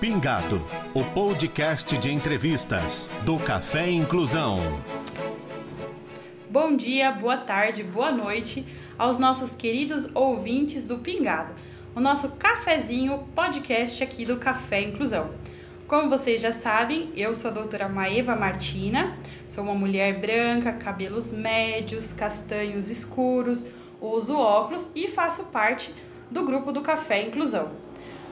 Pingado, o podcast de entrevistas do Café Inclusão. Bom dia, boa tarde, boa noite aos nossos queridos ouvintes do Pingado, o nosso cafezinho podcast aqui do Café Inclusão. Como vocês já sabem, eu sou a doutora Maeva Martina, sou uma mulher branca, cabelos médios, castanhos escuros, uso óculos e faço parte do grupo do Café Inclusão.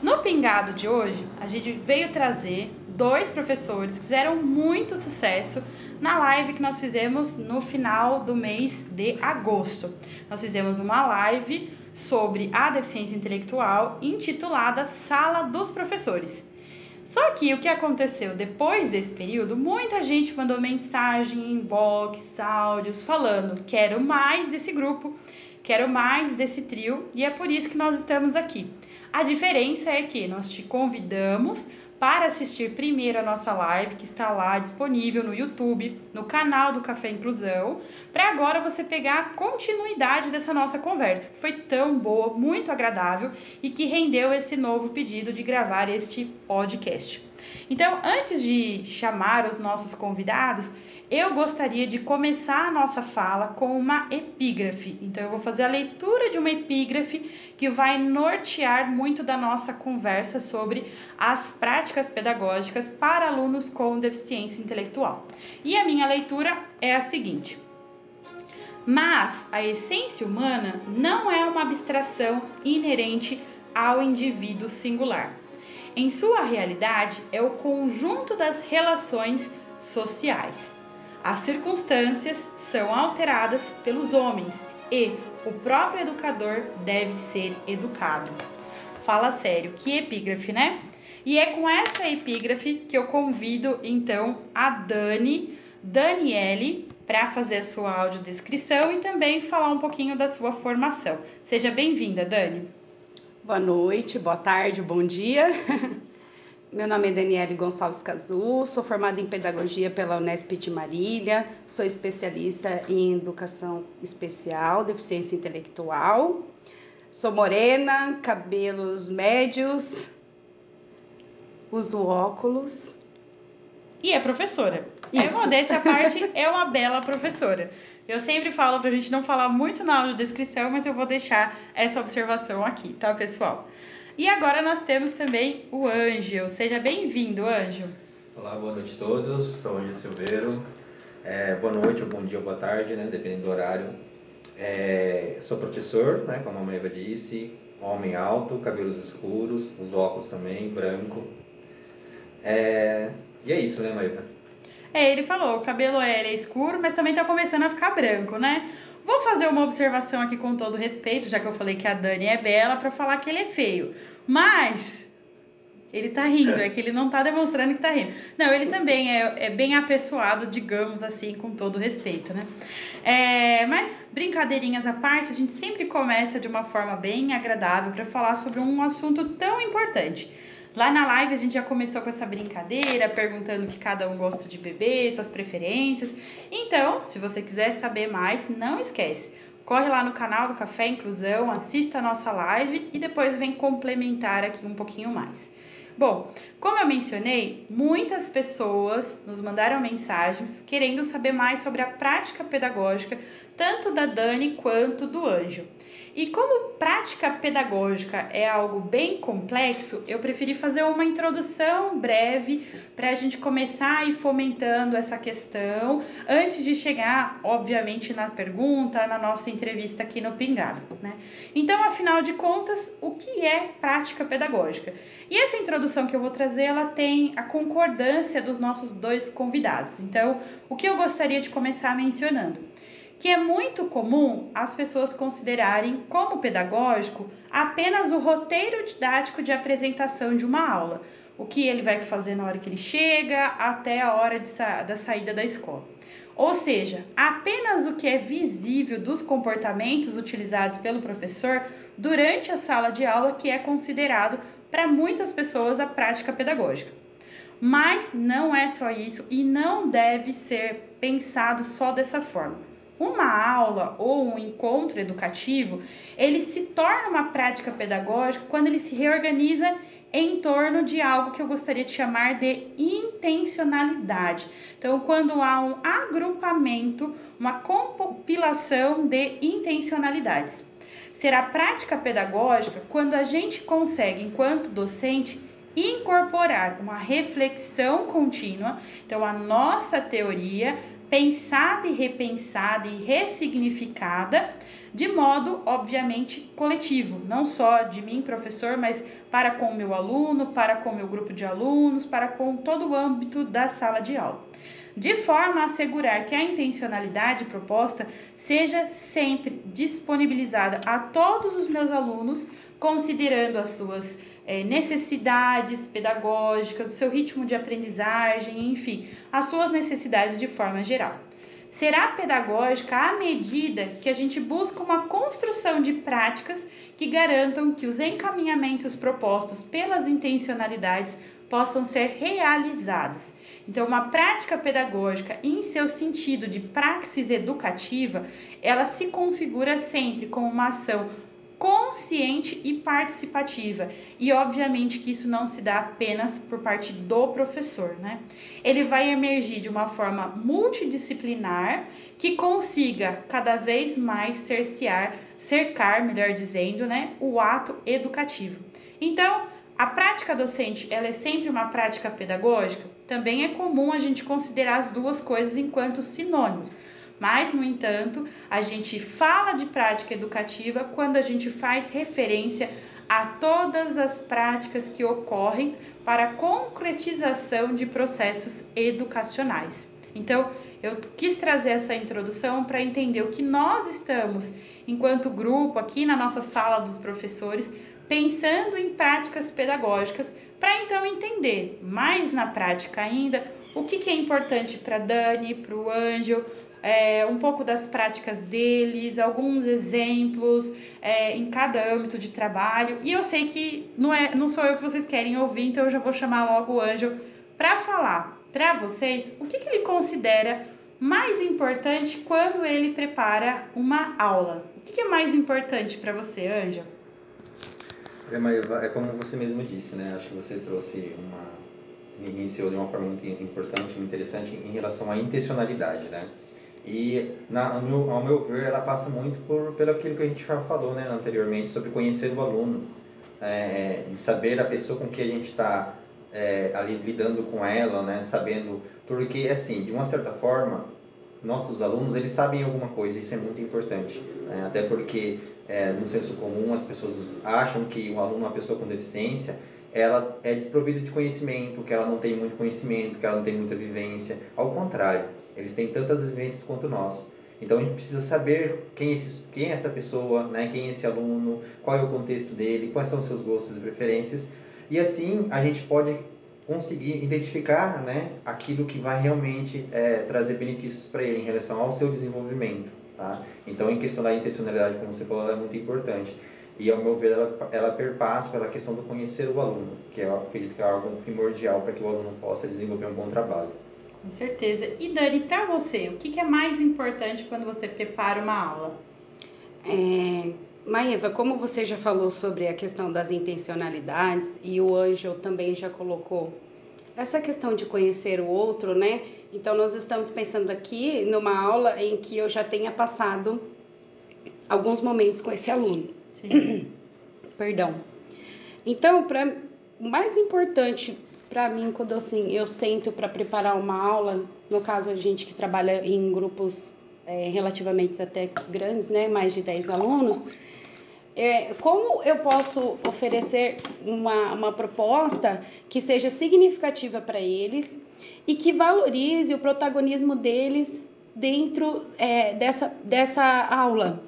No Pingado de hoje, a gente veio trazer dois professores que fizeram muito sucesso na live que nós fizemos no final do mês de agosto. Nós fizemos uma live sobre a deficiência intelectual intitulada Sala dos Professores. Só que o que aconteceu depois desse período, muita gente mandou mensagem, inbox, áudios falando: quero mais desse grupo, quero mais desse trio, e é por isso que nós estamos aqui. A diferença é que nós te convidamos para assistir primeiro a nossa live, que está lá disponível no YouTube, no canal do Café Inclusão, para agora você pegar a continuidade dessa nossa conversa, que foi tão boa, muito agradável e que rendeu esse novo pedido de gravar este podcast. Então, antes de chamar os nossos convidados, eu gostaria de começar a nossa fala com uma epígrafe. Então, eu vou fazer a leitura de uma epígrafe que vai nortear muito da nossa conversa sobre as práticas pedagógicas para alunos com deficiência intelectual. E a minha leitura é a seguinte. Mas a essência humana não é uma abstração inerente ao indivíduo singular. Em sua realidade, é o conjunto das relações sociais. As circunstâncias são alteradas pelos homens e o próprio educador deve ser educado. Fala sério, que epígrafe, né? E é com essa epígrafe que eu convido então a Dani, Daniele, para fazer a sua audiodescrição e também falar um pouquinho da sua formação. Seja bem-vinda, Dani. Boa noite, boa tarde, bom dia. Meu nome é Daniele Gonçalves Cazu, sou formada em Pedagogia pela Unesp de Marília, sou especialista em Educação Especial, Deficiência Intelectual, sou morena, cabelos médios, uso óculos. E é professora. É Isso. É modéstia à parte, é uma bela professora. Eu sempre falo pra gente não falar muito na audiodescrição, mas eu vou deixar essa observação aqui, tá, pessoal? E agora nós temos também o Anjo. Seja bem-vindo, Anjo. Olá, boa noite a todos. Sou Anjo Silveiro. É, boa noite, ou bom dia, ou boa tarde, né? Dependendo do horário. É, sou professor, né? Como a Maeva disse. Homem alto, cabelos escuros, os óculos também, branco. É, e é isso, né, Maeva? É, ele falou, o cabelo é, é escuro, mas também tá começando a ficar branco, né? Vou fazer uma observação aqui com todo respeito, já que eu falei que a Dani é bela, para falar que ele é feio. Mas ele tá rindo, é que ele não tá demonstrando que tá rindo. Não, ele também é, é bem apessoado, digamos assim, com todo respeito, né? É, mas, brincadeirinhas à parte, a gente sempre começa de uma forma bem agradável para falar sobre um assunto tão importante. Lá na live a gente já começou com essa brincadeira, perguntando o que cada um gosta de beber, suas preferências. Então, se você quiser saber mais, não esquece. Corre lá no canal do Café Inclusão, assista a nossa live e depois vem complementar aqui um pouquinho mais. Bom, como eu mencionei, muitas pessoas nos mandaram mensagens querendo saber mais sobre a prática pedagógica, tanto da Dani quanto do Anjo. E como prática pedagógica é algo bem complexo, eu preferi fazer uma introdução breve para a gente começar ir fomentando essa questão antes de chegar, obviamente, na pergunta, na nossa entrevista aqui no Pingado. Né? Então, afinal de contas, o que é prática pedagógica? E essa introdução que eu vou trazer, ela tem a concordância dos nossos dois convidados. Então, o que eu gostaria de começar mencionando? Que é muito comum as pessoas considerarem como pedagógico apenas o roteiro didático de apresentação de uma aula, o que ele vai fazer na hora que ele chega até a hora sa da saída da escola. Ou seja, apenas o que é visível dos comportamentos utilizados pelo professor durante a sala de aula que é considerado para muitas pessoas a prática pedagógica. Mas não é só isso e não deve ser pensado só dessa forma. Uma aula ou um encontro educativo, ele se torna uma prática pedagógica quando ele se reorganiza em torno de algo que eu gostaria de chamar de intencionalidade. Então, quando há um agrupamento, uma compilação de intencionalidades. Será prática pedagógica quando a gente consegue, enquanto docente, incorporar uma reflexão contínua. Então, a nossa teoria pensada e repensada e ressignificada de modo, obviamente, coletivo, não só de mim, professor, mas para com o meu aluno, para com o meu grupo de alunos, para com todo o âmbito da sala de aula. De forma a assegurar que a intencionalidade proposta seja sempre disponibilizada a todos os meus alunos, considerando as suas é, necessidades pedagógicas, o seu ritmo de aprendizagem, enfim, as suas necessidades de forma geral. Será pedagógica à medida que a gente busca uma construção de práticas que garantam que os encaminhamentos propostos pelas intencionalidades possam ser realizados. Então, uma prática pedagógica, em seu sentido de praxis educativa, ela se configura sempre como uma ação consciente e participativa. E obviamente que isso não se dá apenas por parte do professor, né? Ele vai emergir de uma forma multidisciplinar que consiga cada vez mais cercear, cercar, melhor dizendo, né, o ato educativo. Então, a prática docente, ela é sempre uma prática pedagógica? Também é comum a gente considerar as duas coisas enquanto sinônimos. Mas, no entanto, a gente fala de prática educativa quando a gente faz referência a todas as práticas que ocorrem para a concretização de processos educacionais. Então, eu quis trazer essa introdução para entender o que nós estamos, enquanto grupo, aqui na nossa sala dos professores, pensando em práticas pedagógicas, para então entender mais na prática ainda o que, que é importante para Dani, para o Ângelo, é, um pouco das práticas deles, alguns exemplos é, em cada âmbito de trabalho. E eu sei que não, é, não sou eu que vocês querem ouvir, então eu já vou chamar logo o Ângelo para falar para vocês o que, que ele considera mais importante quando ele prepara uma aula. O que, que é mais importante para você, Ângelo? É, é como você mesmo disse, né? Acho que você trouxe uma iniciou de uma forma muito importante, muito interessante em relação à intencionalidade, né? E, na, ao, meu, ao meu ver, ela passa muito por, pelo aquilo que a gente já falou né, anteriormente, sobre conhecer o aluno, é, de saber a pessoa com que a gente está é, ali lidando com ela, né, sabendo, porque, assim, de uma certa forma, nossos alunos, eles sabem alguma coisa, isso é muito importante, né, até porque, é, no senso comum, as pessoas acham que o aluno, uma pessoa com deficiência, ela é desprovida de conhecimento, que ela não tem muito conhecimento, que ela não tem muita vivência, ao contrário, eles têm tantas vivências quanto nós. Então a gente precisa saber quem é, esse, quem é essa pessoa, né? quem é esse aluno, qual é o contexto dele, quais são os seus gostos e preferências. E assim a gente pode conseguir identificar né, aquilo que vai realmente é, trazer benefícios para ele em relação ao seu desenvolvimento. Tá? Então, em questão da intencionalidade, como você falou, ela é muito importante. E, ao meu ver, ela, ela perpassa pela questão do conhecer o aluno, que eu acredito que é algo primordial para que o aluno possa desenvolver um bom trabalho. Com certeza. E Dani, para você, o que, é mais importante quando você prepara uma aula? É, Maeva, como você já falou sobre a questão das intencionalidades e o Ângelo também já colocou essa questão de conhecer o outro, né? Então nós estamos pensando aqui numa aula em que eu já tenha passado alguns momentos com esse aluno. Sim. Perdão. Então, para o mais importante para mim, quando assim, eu sento para preparar uma aula, no caso a gente que trabalha em grupos é, relativamente até grandes, né, mais de 10 alunos, é, como eu posso oferecer uma, uma proposta que seja significativa para eles e que valorize o protagonismo deles dentro é, dessa, dessa aula?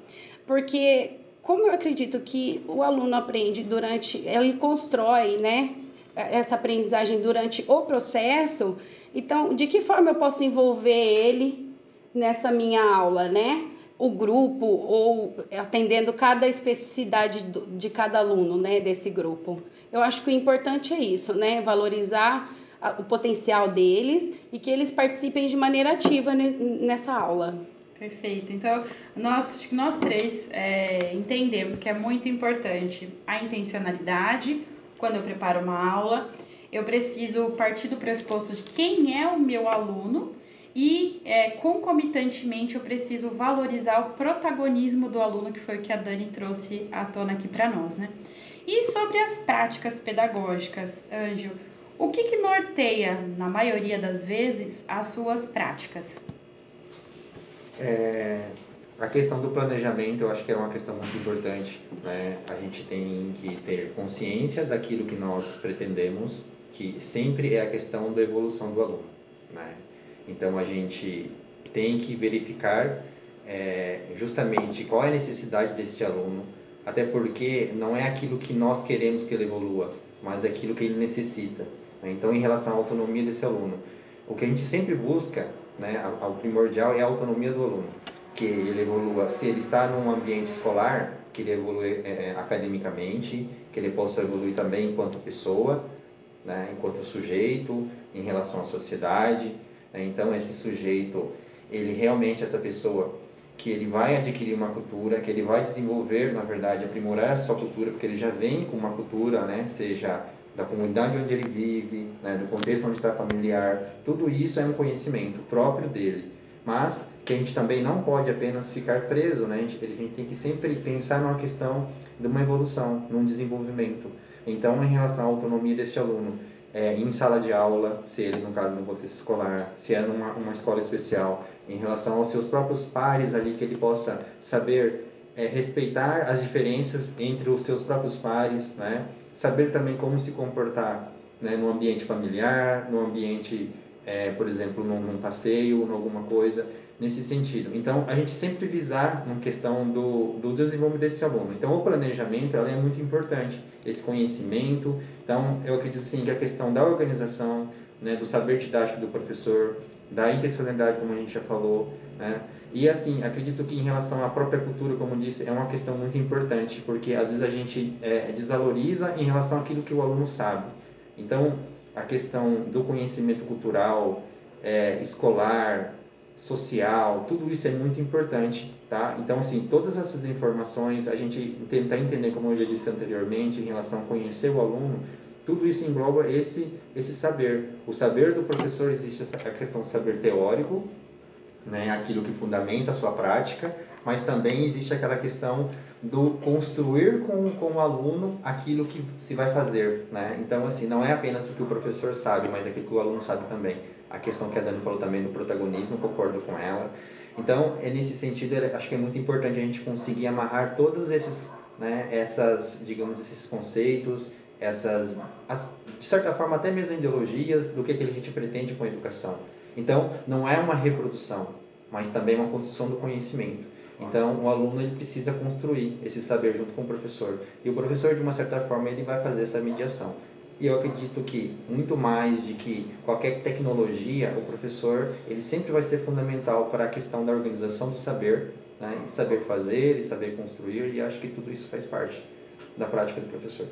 Porque como eu acredito que o aluno aprende durante, ele constrói, né, essa aprendizagem durante o processo, então de que forma eu posso envolver ele nessa minha aula, né? O grupo ou atendendo cada especificidade de cada aluno, né, desse grupo. Eu acho que o importante é isso, né? Valorizar o potencial deles e que eles participem de maneira ativa nessa aula. Perfeito. Então, nós, nós três é, entendemos que é muito importante a intencionalidade, quando eu preparo uma aula, eu preciso partir do pressuposto de quem é o meu aluno e é, concomitantemente eu preciso valorizar o protagonismo do aluno, que foi o que a Dani trouxe à tona aqui para nós, né? E sobre as práticas pedagógicas, Ângelo, o que, que norteia, na maioria das vezes, as suas práticas? É, a questão do planejamento, eu acho que é uma questão muito importante. Né? A gente tem que ter consciência daquilo que nós pretendemos, que sempre é a questão da evolução do aluno. Né? Então, a gente tem que verificar é, justamente qual é a necessidade desse aluno, até porque não é aquilo que nós queremos que ele evolua, mas é aquilo que ele necessita. Né? Então, em relação à autonomia desse aluno, o que a gente sempre busca, né, o primordial é a autonomia do aluno, que ele evolua, se ele está num ambiente escolar, que ele evolua é, academicamente, que ele possa evoluir também enquanto pessoa, né, enquanto sujeito, em relação à sociedade. Né? Então, esse sujeito, ele realmente, essa pessoa, que ele vai adquirir uma cultura, que ele vai desenvolver, na verdade, aprimorar a sua cultura, porque ele já vem com uma cultura, né, seja da comunidade onde ele vive, né, do contexto onde está familiar, tudo isso é um conhecimento próprio dele. Mas que a gente também não pode apenas ficar preso, né? a, gente, a gente tem que sempre pensar numa questão de uma evolução, num desenvolvimento. Então, em relação à autonomia desse aluno, é, em sala de aula, se ele, no caso, no contexto escolar, se é numa uma escola especial, em relação aos seus próprios pares ali, que ele possa saber é, respeitar as diferenças entre os seus próprios pares, né? saber também como se comportar né? no ambiente familiar, no ambiente, é, por exemplo, num, num passeio, em alguma coisa, nesse sentido. Então, a gente sempre visar uma questão do, do desenvolvimento desse aluno. Então, o planejamento ela é muito importante, esse conhecimento. Então, eu acredito sim que a questão da organização, né, do saber didático do professor, da intencionalidade, como a gente já falou, né? E assim, acredito que em relação à própria cultura, como disse, é uma questão muito importante, porque às vezes a gente é, desvaloriza em relação àquilo que o aluno sabe. Então, a questão do conhecimento cultural, é, escolar, social, tudo isso é muito importante, tá? Então, assim, todas essas informações, a gente tentar entender, como eu já disse anteriormente, em relação a conhecer o aluno, tudo isso engloba esse, esse saber. O saber do professor existe a questão do saber teórico, né, aquilo que fundamenta a sua prática, mas também existe aquela questão do construir com, com o aluno aquilo que se vai fazer. Né? Então, assim, não é apenas o que o professor sabe, mas aquilo que o aluno sabe também. A questão que a Dani falou também do protagonismo, concordo com ela. Então, é nesse sentido, acho que é muito importante a gente conseguir amarrar todos esses, né, essas, digamos, esses conceitos, essas, de certa forma, até mesmo ideologias do que, que a gente pretende com a educação. Então, não é uma reprodução, mas também uma construção do conhecimento. Então, o aluno ele precisa construir esse saber junto com o professor. E o professor, de uma certa forma, ele vai fazer essa mediação. E eu acredito que, muito mais de que qualquer tecnologia, o professor ele sempre vai ser fundamental para a questão da organização do saber, né? saber fazer e saber construir, e acho que tudo isso faz parte da prática do professor.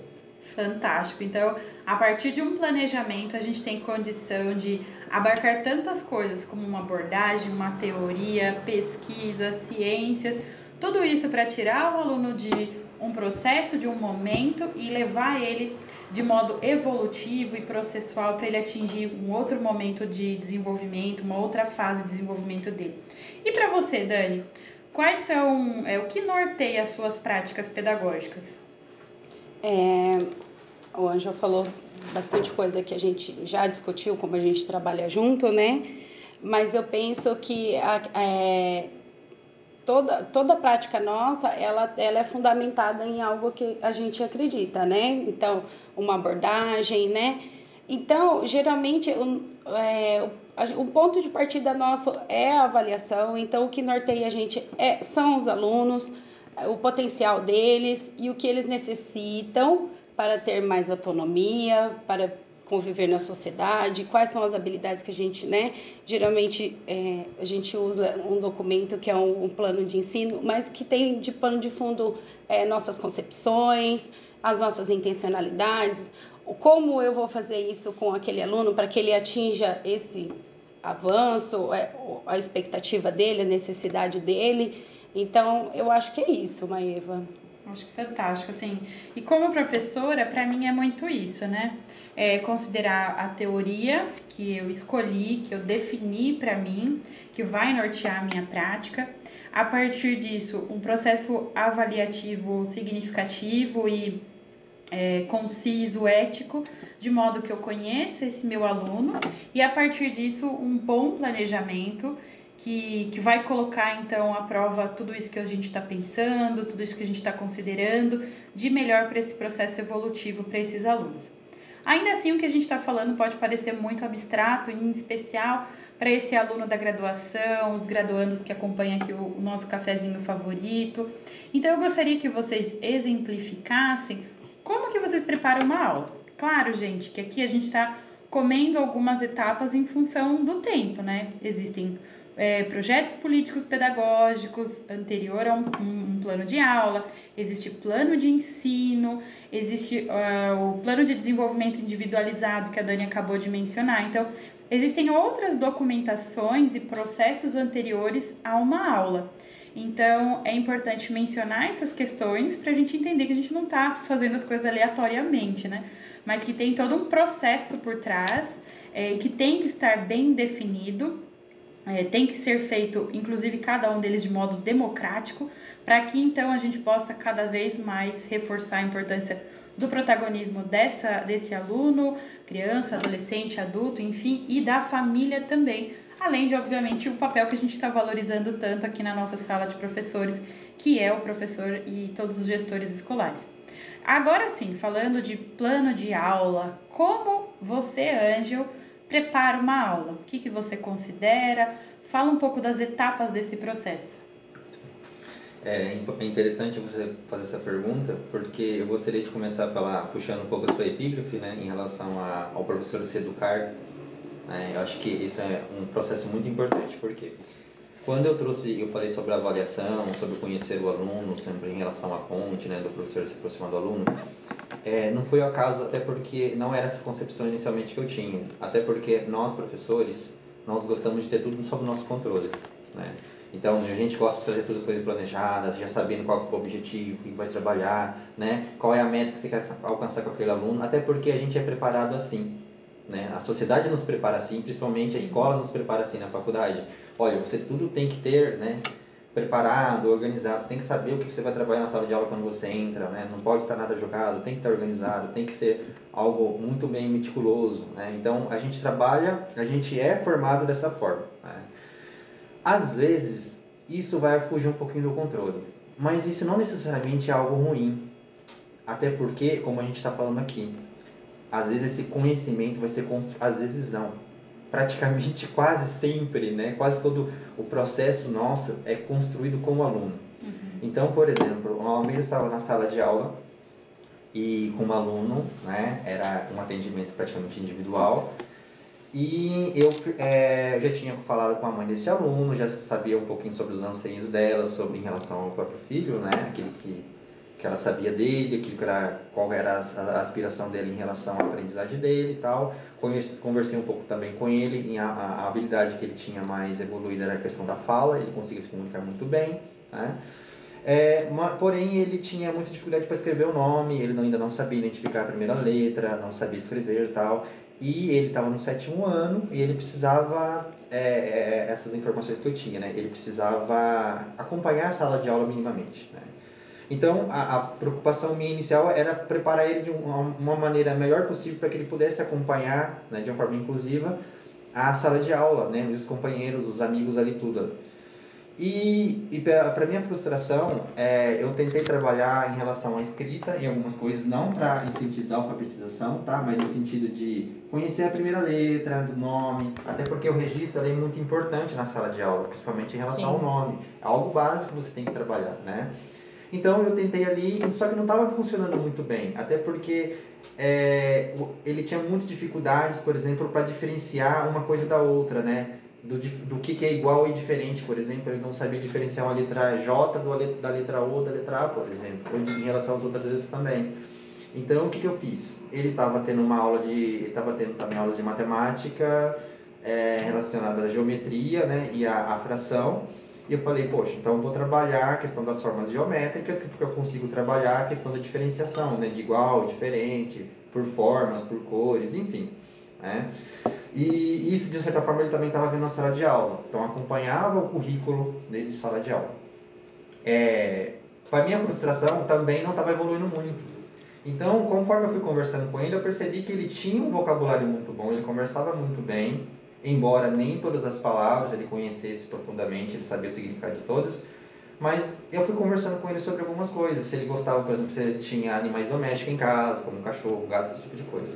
Fantástico. Então, a partir de um planejamento, a gente tem condição de abarcar tantas coisas como uma abordagem, uma teoria, pesquisa, ciências, tudo isso para tirar o aluno de um processo, de um momento e levar ele de modo evolutivo e processual para ele atingir um outro momento de desenvolvimento, uma outra fase de desenvolvimento dele. E para você, Dani, quais são é, o que norteia as suas práticas pedagógicas? É, o Anjo falou bastante coisa que a gente já discutiu, como a gente trabalha junto, né? Mas eu penso que a, é, toda, toda prática nossa, ela, ela é fundamentada em algo que a gente acredita, né? Então, uma abordagem, né? Então, geralmente, um, é, o ponto de partida nosso é a avaliação. Então, o que norteia a gente é, são os alunos, o potencial deles e o que eles necessitam para ter mais autonomia, para conviver na sociedade, quais são as habilidades que a gente, né? Geralmente é, a gente usa um documento que é um, um, plano de ensino, mas que tem de pano de fundo é, nossas concepções, as nossas intencionalidades, como eu vou fazer isso com aquele aluno para que ele atinja esse avanço, é, a expectativa dele, a necessidade dele. Então, eu acho que é isso, Maeva. Acho que fantástico, assim. E como professora, para mim é muito isso, né? É considerar a teoria que eu escolhi, que eu defini para mim, que vai nortear a minha prática. A partir disso, um processo avaliativo significativo e é, conciso, ético, de modo que eu conheça esse meu aluno e a partir disso um bom planejamento que, que vai colocar então à prova tudo isso que a gente está pensando, tudo isso que a gente está considerando de melhor para esse processo evolutivo para esses alunos. Ainda assim, o que a gente está falando pode parecer muito abstrato, em especial para esse aluno da graduação, os graduandos que acompanham aqui o, o nosso cafezinho favorito. Então, eu gostaria que vocês exemplificassem como que vocês preparam uma aula. Claro, gente, que aqui a gente está comendo algumas etapas em função do tempo, né? Existem é, projetos políticos pedagógicos anterior a um, um, plano de aula, existe plano de ensino, existe uh, o plano de desenvolvimento individualizado que a Dani acabou de mencionar. Então, existem outras documentações e processos anteriores a uma aula. Então, é importante mencionar essas questões para a gente entender que a gente não está fazendo as coisas aleatoriamente, né? Mas que tem todo um processo por trás, é, que tem que estar bem definido é, tem que ser feito, inclusive cada um deles de modo democrático, para que então a gente possa cada vez mais reforçar a importância do protagonismo dessa, desse aluno, criança, adolescente, adulto, enfim, e da família também, além de, obviamente, o papel que a gente está valorizando tanto aqui na nossa sala de professores, que é o professor e todos os gestores escolares. Agora sim, falando de plano de aula, como você, Ângel, prepara uma aula? O que, que você considera? Fala um pouco das etapas desse processo. É, é interessante você fazer essa pergunta, porque eu gostaria de começar pela, puxando um pouco a sua epígrafe, né, em relação a, ao professor se educar. Né, eu acho que isso é um processo muito importante, porque quando eu trouxe, eu falei sobre a avaliação, sobre conhecer o aluno, sempre em relação à ponte, né, do professor se aproximar do aluno, é, não foi o acaso, até porque não era essa concepção inicialmente que eu tinha. Até porque nós, professores, nós gostamos de ter tudo sob nosso controle. Né? Então, a gente gosta de fazer todas as coisas planejadas, já sabendo qual é o objetivo, o que vai trabalhar, né? qual é a meta que você quer alcançar com aquele aluno, até porque a gente é preparado assim. Né? A sociedade nos prepara assim, principalmente a escola nos prepara assim na faculdade. Olha, você tudo tem que ter né, preparado, organizado. Você tem que saber o que você vai trabalhar na sala de aula quando você entra, né? Não pode estar nada jogado, tem que estar organizado, tem que ser algo muito bem meticuloso, né? Então, a gente trabalha, a gente é formado dessa forma. Né? Às vezes, isso vai fugir um pouquinho do controle, mas isso não necessariamente é algo ruim. Até porque, como a gente está falando aqui, às vezes esse conhecimento vai ser construído, às vezes não praticamente quase sempre, né, quase todo o processo nosso é construído como aluno. Uhum. Então, por exemplo, vez eu estava na sala de aula e com um aluno, né, era um atendimento praticamente individual, e eu é, já tinha falado com a mãe desse aluno, já sabia um pouquinho sobre os anseios dela, sobre em relação ao próprio filho, né, aquele que que ela sabia dele, aquilo que era, qual era a, aspiração dele em relação à aprendizagem dele e tal. Conversei um pouco também com ele, em a, a habilidade que ele tinha mais evoluída era a questão da fala, ele conseguia se comunicar muito bem, né? É, uma, porém, ele tinha muita dificuldade para escrever o nome, ele ainda não sabia identificar a primeira letra, não sabia escrever e tal. E ele estava no sétimo ano e ele precisava, é, é, essas informações que eu tinha, né? Ele precisava acompanhar a sala de aula minimamente, né? Então, a, a, preocupação minha inicial era preparar ele de uma, uma maneira melhor possível para que ele pudesse acompanhar, né, de uma forma inclusiva, a sala de aula, né, os companheiros, os amigos ali, tudo. E, e para minha frustração, é, eu tentei trabalhar em relação à escrita em algumas coisas, não para em sentido da alfabetização, tá? mas no sentido de conhecer a primeira letra do nome, até porque o registro é muito importante na sala de aula, principalmente em relação Sim. ao nome. É algo básico que você tem que trabalhar, né? Então eu tentei ali, só que não estava funcionando muito bem, até porque é, ele tinha muitas dificuldades, por exemplo, para diferenciar uma coisa da outra, né? Do, do que, que é igual e diferente, por exemplo, ele não sabia diferenciar uma letra J do, da letra O da letra A, por exemplo, ou em relação às outras letras também. Então o que, que eu fiz? Ele estava tendo uma aula de. estava tendo também aulas de matemática é, relacionada à geometria né, e à, à fração. E eu falei, poxa, então eu vou trabalhar a questão das formas geométricas, porque eu consigo trabalhar a questão da diferenciação, né? De igual, diferente, por formas, por cores, enfim. Né? E isso, de certa forma, ele também estava vendo na sala de aula. Então, acompanhava o currículo dele de sala de aula. É, para minha frustração, também não estava evoluindo muito. Então, conforme eu fui conversando com ele, eu percebi que ele tinha um vocabulário muito bom, ele conversava muito bem, embora nem todas as palavras ele conhecesse profundamente, ele sabia o significado de todas, mas eu fui conversando com ele sobre algumas coisas, se ele gostava, por exemplo, se ele tinha animais domésticos em casa, como cachorro, gato, esse tipo de coisa.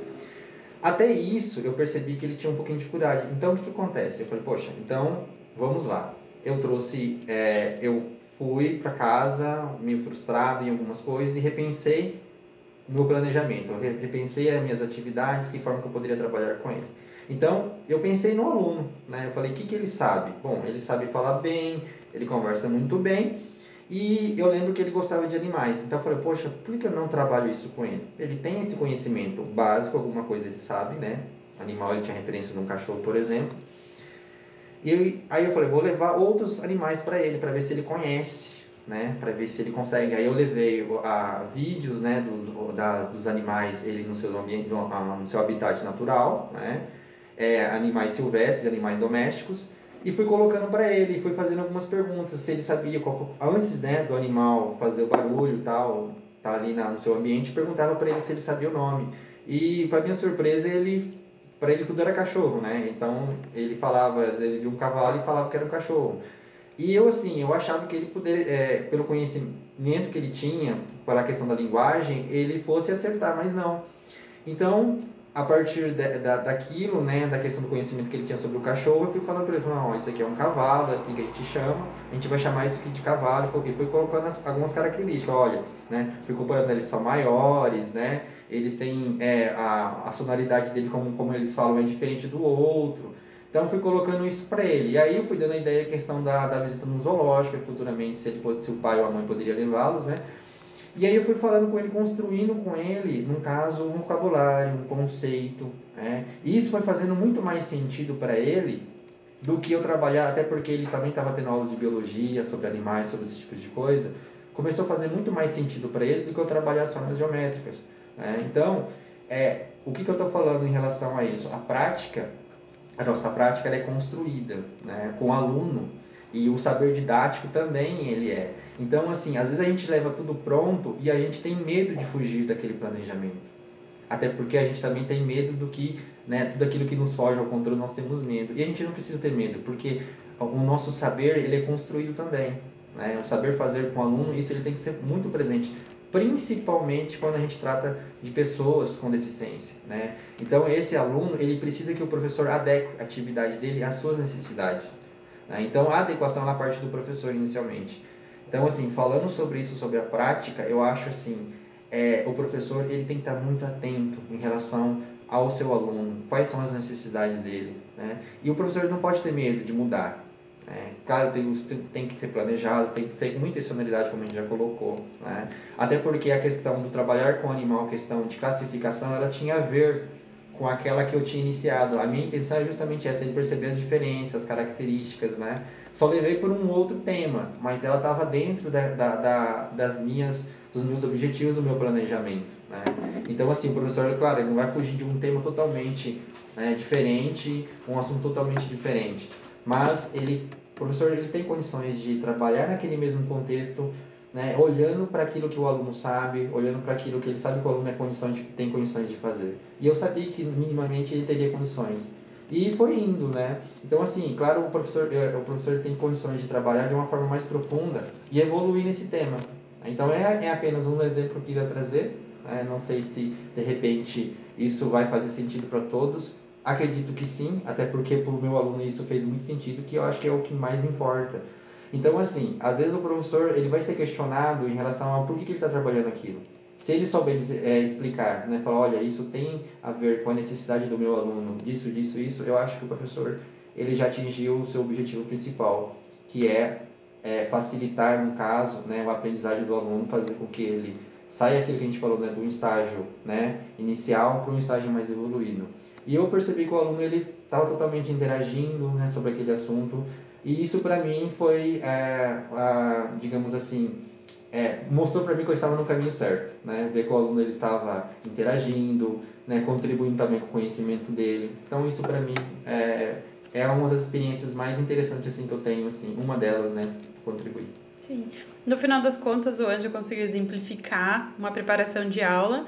Até isso, eu percebi que ele tinha um pouquinho de dificuldade. Então, o que, que acontece? Eu falei, poxa, então, vamos lá. Eu trouxe, é, eu fui para casa meio frustrado em algumas coisas e repensei meu planejamento. Eu repensei as minhas atividades, que forma que eu poderia trabalhar com ele. Então, eu pensei no aluno, né? Eu falei, o que, que ele sabe? Bom, ele sabe falar bem, ele conversa muito bem, e eu lembro que ele gostava de animais. Então, eu falei, poxa, por que eu não trabalho isso com ele? Ele tem esse conhecimento básico, alguma coisa ele sabe, né? Animal, ele tinha referência de um cachorro, por exemplo. E eu, aí eu falei, vou levar outros animais para ele, para ver se ele conhece né, para ver se ele consegue. Aí eu levei a vídeos, né, dos, das, dos animais ele no seu ambiente, no, no seu habitat natural, né, é, animais silvestres, animais domésticos, e fui colocando para ele, fui fazendo algumas perguntas, se ele sabia qual, antes, né, do animal fazer o barulho, tal, tá ali na, no seu ambiente, perguntava para ele se ele sabia o nome. E para minha surpresa, ele para ele tudo era cachorro, né? Então ele falava, ele viu um cavalo e falava que era um cachorro. E eu, assim, eu achava que ele poderia, é, pelo conhecimento que ele tinha, pela questão da linguagem, ele fosse acertar, mas não. Então, a partir de, da, daquilo, né, da questão do conhecimento que ele tinha sobre o cachorro, eu fui falando para ele, não, isso aqui é um cavalo, é assim que a gente chama, a gente vai chamar isso aqui de cavalo, e fui colocando as, algumas características, olha, né, fui comparando, eles são maiores, né, eles têm, é, a, a sonoridade dele, como, como eles falam, é diferente do outro, então fui colocando isso para ele. E aí eu fui dando a ideia a questão da, da visita no zoológico, futuramente se, ele, se o pai ou a mãe poderia levá-los, né? E aí eu fui falando com ele, construindo com ele, no caso, um vocabulário, um conceito. Né? E isso foi fazendo muito mais sentido para ele do que eu trabalhar, até porque ele também estava tendo aulas de biologia, sobre animais, sobre esse tipo de coisa. Começou a fazer muito mais sentido para ele do que eu trabalhar as formas geométricas. Né? Então, é, o que, que eu estou falando em relação a isso? A prática a nossa prática é construída né, com o aluno e o saber didático também ele é. Então, assim, às vezes a gente leva tudo pronto e a gente tem medo de fugir daquele planejamento. Até porque a gente também tem medo do que, né, tudo aquilo que nos foge ao controle, nós temos medo. E a gente não precisa ter medo, porque o nosso saber, ele é construído também. Né? O saber fazer com o aluno, isso ele tem que ser muito presente principalmente quando a gente trata de pessoas com deficiência, né? Então esse aluno ele precisa que o professor adeque a atividade dele às suas necessidades. Né? Então a adequação na parte do professor inicialmente. Então assim falando sobre isso sobre a prática, eu acho assim é, o professor ele tem que estar muito atento em relação ao seu aluno, quais são as necessidades dele, né? E o professor não pode ter medo de mudar. É, claro, tem, tem que ser planejado, tem que ser com muita intencionalidade, como a gente já colocou. Né? Até porque a questão do trabalhar com animal, a questão de classificação, ela tinha a ver com aquela que eu tinha iniciado. A minha intenção é justamente essa, de perceber as diferenças, as características, né? Só levei por um outro tema, mas ela estava dentro da, da, da, das minhas, dos meus objetivos, do meu planejamento, né? Então, assim, o professor, claro, ele não vai fugir de um tema totalmente né, diferente, um assunto totalmente diferente mas ele, o professor ele tem condições de trabalhar naquele mesmo contexto, né, olhando para aquilo que o aluno sabe, olhando para aquilo que ele sabe que o aluno é condição de, tem condições de fazer. E eu sabia que minimamente ele teria condições. E foi indo, né? Então, assim, claro, o professor, eh, o professor tem condições de trabalhar de uma forma mais profunda e evoluir nesse tema. Então, é, é apenas um exemplo que eu queria trazer. Né? Não sei se, de repente, isso vai fazer sentido para todos, Acredito que sim, até porque para o meu aluno isso fez muito sentido, que eu acho que é o que mais importa. Então, assim, às vezes o professor ele vai ser questionado em relação a por que, que ele está trabalhando aquilo. Se ele souber é, explicar, né, falar, olha, isso tem a ver com a necessidade do meu aluno, disso, disso, isso, eu acho que o professor ele já atingiu o seu objetivo principal, que é, é facilitar, no caso, né, a aprendizagem do aluno, fazer com que ele saia aquilo que a gente falou, né, do estágio né, inicial para um estágio mais evoluído. E eu percebi que o aluno ele estava totalmente interagindo né, sobre aquele assunto. E isso para mim foi, é, a, digamos assim, é, mostrou para mim que eu estava no caminho certo, né? Ver que o aluno ele estava interagindo, né? Contribuindo também com o conhecimento dele. Então isso para mim é, é uma das experiências mais interessantes assim que eu tenho, assim, uma delas, né? Contribuir. Sim. No final das contas, o Anjo conseguiu exemplificar uma preparação de aula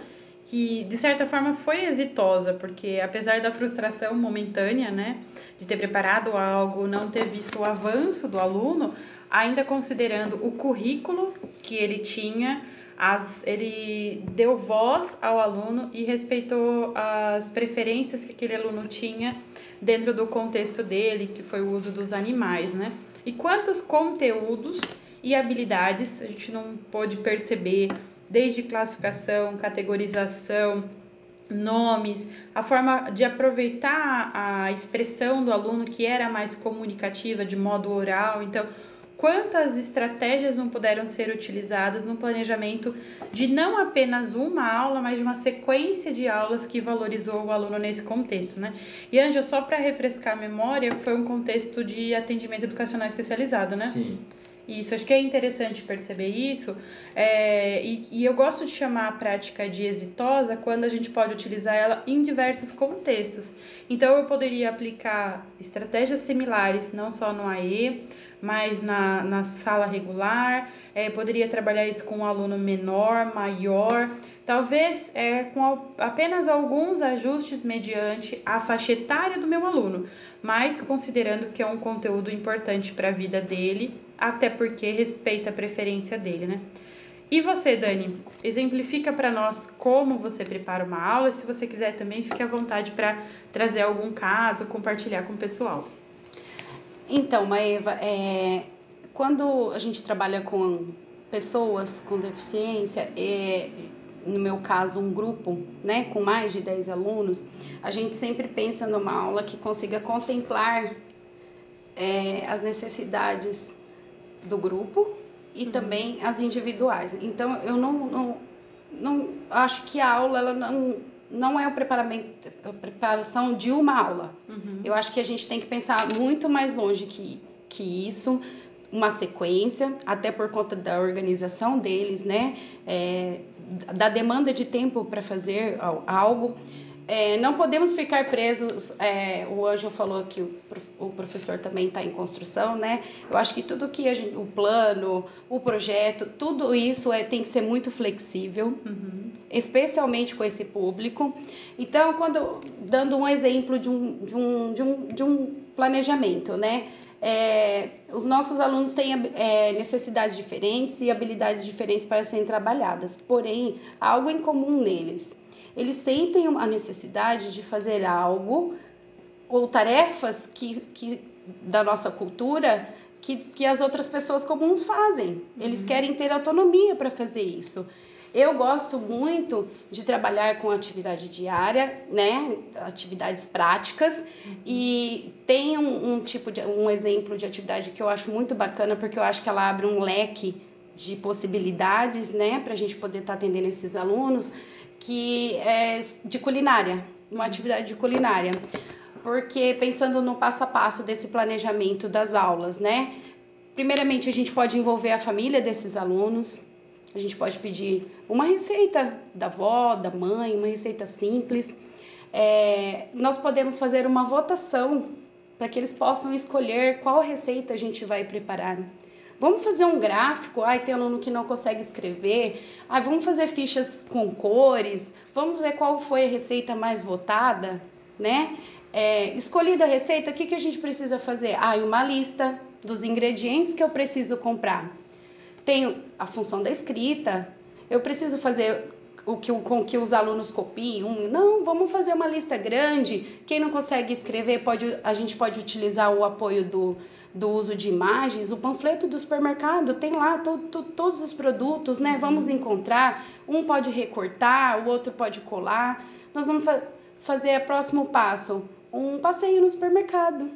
que de certa forma foi exitosa, porque apesar da frustração momentânea, né, de ter preparado algo, não ter visto o avanço do aluno, ainda considerando o currículo que ele tinha, as, ele deu voz ao aluno e respeitou as preferências que aquele aluno tinha dentro do contexto dele, que foi o uso dos animais, né? E quantos conteúdos e habilidades a gente não pôde perceber desde classificação, categorização, nomes, a forma de aproveitar a expressão do aluno que era mais comunicativa de modo oral. Então, quantas estratégias não puderam ser utilizadas no planejamento de não apenas uma aula, mas de uma sequência de aulas que valorizou o aluno nesse contexto, né? E Anja, só para refrescar a memória, foi um contexto de atendimento educacional especializado, né? Sim. Isso, acho que é interessante perceber isso. É, e, e eu gosto de chamar a prática de exitosa quando a gente pode utilizar ela em diversos contextos. Então, eu poderia aplicar estratégias similares, não só no AE, mas na, na sala regular, é, poderia trabalhar isso com um aluno menor, maior, talvez é, com apenas alguns ajustes mediante a faixa etária do meu aluno, mas considerando que é um conteúdo importante para a vida dele até porque respeita a preferência dele, né? E você, Dani, exemplifica para nós como você prepara uma aula. Se você quiser também, fique à vontade para trazer algum caso, compartilhar com o pessoal. Então, Maeva, é, quando a gente trabalha com pessoas com deficiência, é, no meu caso, um grupo né, com mais de 10 alunos, a gente sempre pensa numa aula que consiga contemplar é, as necessidades do grupo e uhum. também as individuais. Então, eu não, não, não acho que a aula ela não, não é o preparamento, a preparação de uma aula. Uhum. Eu acho que a gente tem que pensar muito mais longe que, que isso, uma sequência, até por conta da organização deles, né? É, da demanda de tempo para fazer algo. É, não podemos ficar presos. É, o Anjo falou que o, o professor também está em construção, né? Eu acho que tudo que gente, o plano, o projeto, tudo isso é, tem que ser muito flexível, uhum. especialmente com esse público. Então, quando dando um exemplo de um, de um, de um, de um planejamento, né? É, os nossos alunos têm é, necessidades diferentes e habilidades diferentes para serem trabalhadas, porém, há algo em comum neles eles sentem a necessidade de fazer algo ou tarefas que, que da nossa cultura que, que as outras pessoas comuns fazem. Eles uhum. querem ter autonomia para fazer isso. Eu gosto muito de trabalhar com atividade diária, né? Atividades práticas. Uhum. E tem um, um, tipo de um exemplo de atividade que eu acho muito bacana, porque eu acho que ela abre um leque de possibilidades, né? Para a gente poder estar tá atendendo esses alunos que é de culinária, uma atividade de culinária. Porque pensando no passo a passo desse planejamento das aulas, né? Primeiramente, a gente pode envolver a família desses alunos. A gente pode pedir uma receita da avó, da mãe, uma receita simples. É, nós podemos fazer uma votação para que eles possam escolher qual receita a gente vai preparar. Vamos fazer um gráfico. Ai, tem aluno que não consegue escrever. Ai, vamos fazer fichas com cores. Vamos ver qual foi a receita mais votada, né? É, escolhida a receita, o que, que a gente precisa fazer? Ah, uma lista dos ingredientes que eu preciso comprar. Tenho a função da escrita. Eu preciso fazer o que, com que os alunos copiem. Não, vamos fazer uma lista grande. Quem não consegue escrever, pode, a gente pode utilizar o apoio do, do uso de imagens, o panfleto do supermercado tem lá to, to, todos os produtos, né? Vamos encontrar. Um pode recortar, o outro pode colar. Nós vamos fa fazer o próximo passo: um passeio no supermercado.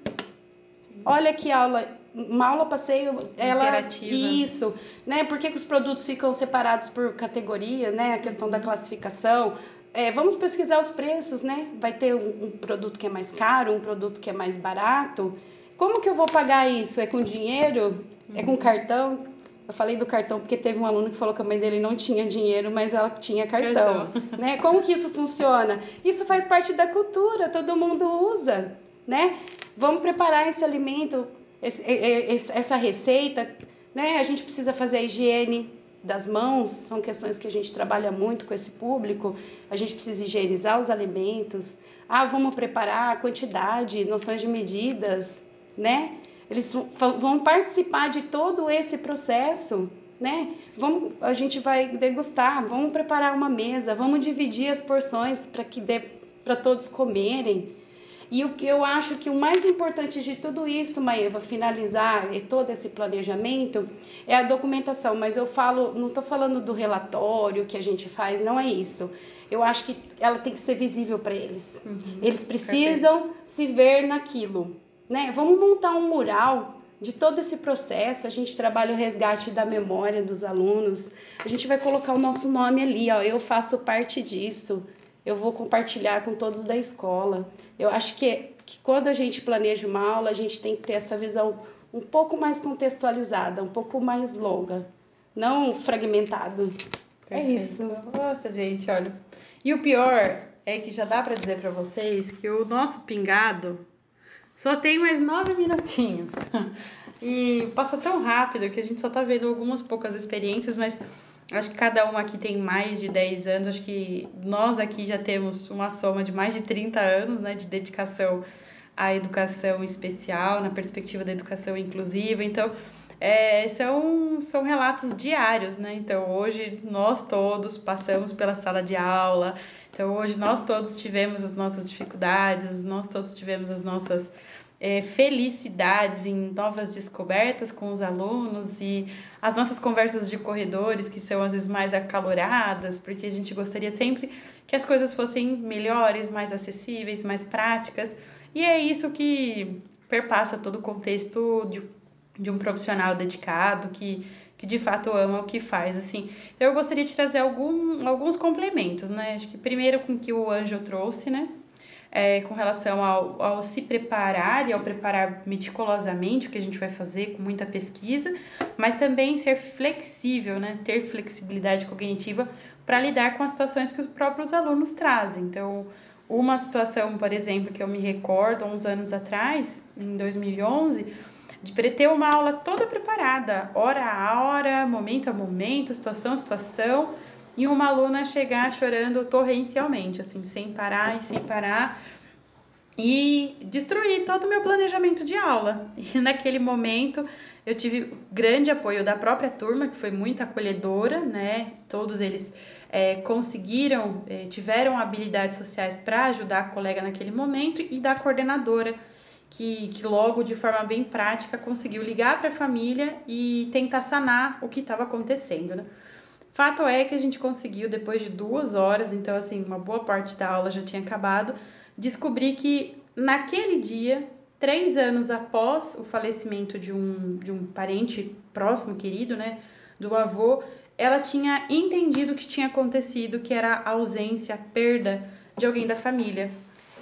Olha que aula, uma aula passeio, ela Interativa. isso, né? Por que, que os produtos ficam separados por categoria, né? A questão da classificação. É, vamos pesquisar os preços, né? Vai ter um, um produto que é mais caro, um produto que é mais barato. Como que eu vou pagar isso? É com dinheiro? É com cartão? Eu falei do cartão porque teve um aluno que falou que a mãe dele não tinha dinheiro, mas ela tinha cartão. cartão. Né? Como que isso funciona? Isso faz parte da cultura, todo mundo usa. Né? Vamos preparar esse alimento, esse, esse, essa receita. Né? A gente precisa fazer a higiene das mãos, são questões que a gente trabalha muito com esse público. A gente precisa higienizar os alimentos. Ah, vamos preparar a quantidade, noções de medidas, né? Eles vão participar de todo esse processo, né? Vamos, a gente vai degustar, vamos preparar uma mesa, vamos dividir as porções para que dê para todos comerem. E o que eu acho que o mais importante de tudo isso, Maeva, finalizar e todo esse planejamento é a documentação, mas eu falo, não estou falando do relatório que a gente faz, não é isso. Eu acho que ela tem que ser visível para eles. Uhum, eles precisam perfeito. se ver naquilo né? Vamos montar um mural de todo esse processo. A gente trabalha o resgate da memória dos alunos. A gente vai colocar o nosso nome ali, ó. Eu faço parte disso. Eu vou compartilhar com todos da escola. Eu acho que, que quando a gente planeja uma aula, a gente tem que ter essa visão um pouco mais contextualizada, um pouco mais longa, não fragmentado. É isso. Nossa, gente, olha. E o pior é que já dá para dizer para vocês que o nosso pingado só tem mais nove minutinhos. E passa tão rápido que a gente só tá vendo algumas poucas experiências, mas acho que cada um aqui tem mais de 10 anos. Acho que nós aqui já temos uma soma de mais de 30 anos né, de dedicação à educação especial, na perspectiva da educação inclusiva. Então, é, são, são relatos diários, né? Então, hoje nós todos passamos pela sala de aula. Então, hoje nós todos tivemos as nossas dificuldades, nós todos tivemos as nossas é, felicidades em novas descobertas com os alunos e as nossas conversas de corredores, que são às vezes mais acaloradas, porque a gente gostaria sempre que as coisas fossem melhores, mais acessíveis, mais práticas. E é isso que perpassa todo o contexto de, de um profissional dedicado que, que de fato ama o que faz, assim. Então eu gostaria de trazer algum, alguns complementos, né? Acho que primeiro com que o Anjo trouxe, né? É, com relação ao, ao se preparar e ao preparar meticulosamente o que a gente vai fazer com muita pesquisa, mas também ser flexível, né? ter flexibilidade cognitiva para lidar com as situações que os próprios alunos trazem. Então, uma situação, por exemplo, que eu me recordo uns anos atrás, em 2011, de ter uma aula toda preparada, hora a hora, momento a momento, situação a situação, e uma aluna chegar chorando torrencialmente, assim, sem parar e sem parar, e destruir todo o meu planejamento de aula. E naquele momento eu tive grande apoio da própria turma, que foi muito acolhedora, né? Todos eles é, conseguiram, é, tiveram habilidades sociais para ajudar a colega naquele momento, e da coordenadora. Que, que logo de forma bem prática conseguiu ligar para a família e tentar sanar o que estava acontecendo. Né? Fato é que a gente conseguiu, depois de duas horas, então, assim, uma boa parte da aula já tinha acabado, descobrir que naquele dia, três anos após o falecimento de um, de um parente próximo, querido, né, do avô, ela tinha entendido o que tinha acontecido, que era a ausência, a perda de alguém da família.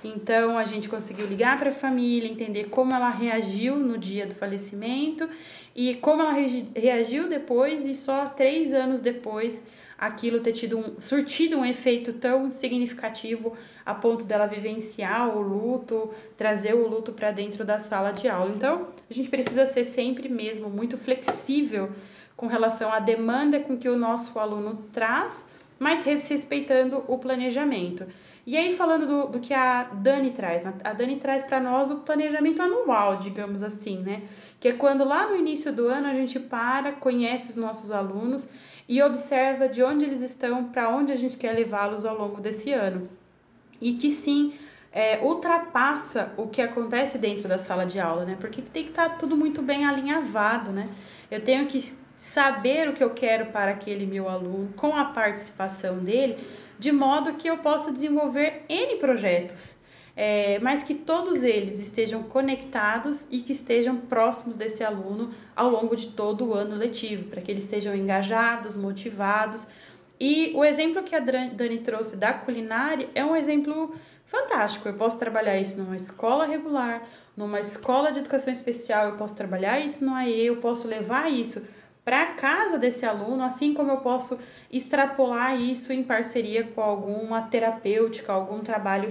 Então a gente conseguiu ligar para a família, entender como ela reagiu no dia do falecimento e como ela reagiu depois, e só três anos depois aquilo ter tido um, surtido um efeito tão significativo a ponto dela vivenciar o luto, trazer o luto para dentro da sala de aula. Então, a gente precisa ser sempre mesmo muito flexível com relação à demanda com que o nosso aluno traz, mas respeitando o planejamento. E aí, falando do, do que a Dani traz, a Dani traz para nós o planejamento anual, digamos assim, né? Que é quando lá no início do ano a gente para, conhece os nossos alunos e observa de onde eles estão, para onde a gente quer levá-los ao longo desse ano. E que sim, é, ultrapassa o que acontece dentro da sala de aula, né? Porque tem que estar tá tudo muito bem alinhavado, né? Eu tenho que saber o que eu quero para aquele meu aluno, com a participação dele de modo que eu possa desenvolver N projetos, é, mas que todos eles estejam conectados e que estejam próximos desse aluno ao longo de todo o ano letivo, para que eles sejam engajados, motivados. E o exemplo que a Dani trouxe da culinária é um exemplo fantástico. Eu posso trabalhar isso numa escola regular, numa escola de educação especial, eu posso trabalhar isso no AE, eu posso levar isso para casa desse aluno, assim como eu posso extrapolar isso em parceria com alguma terapêutica, algum trabalho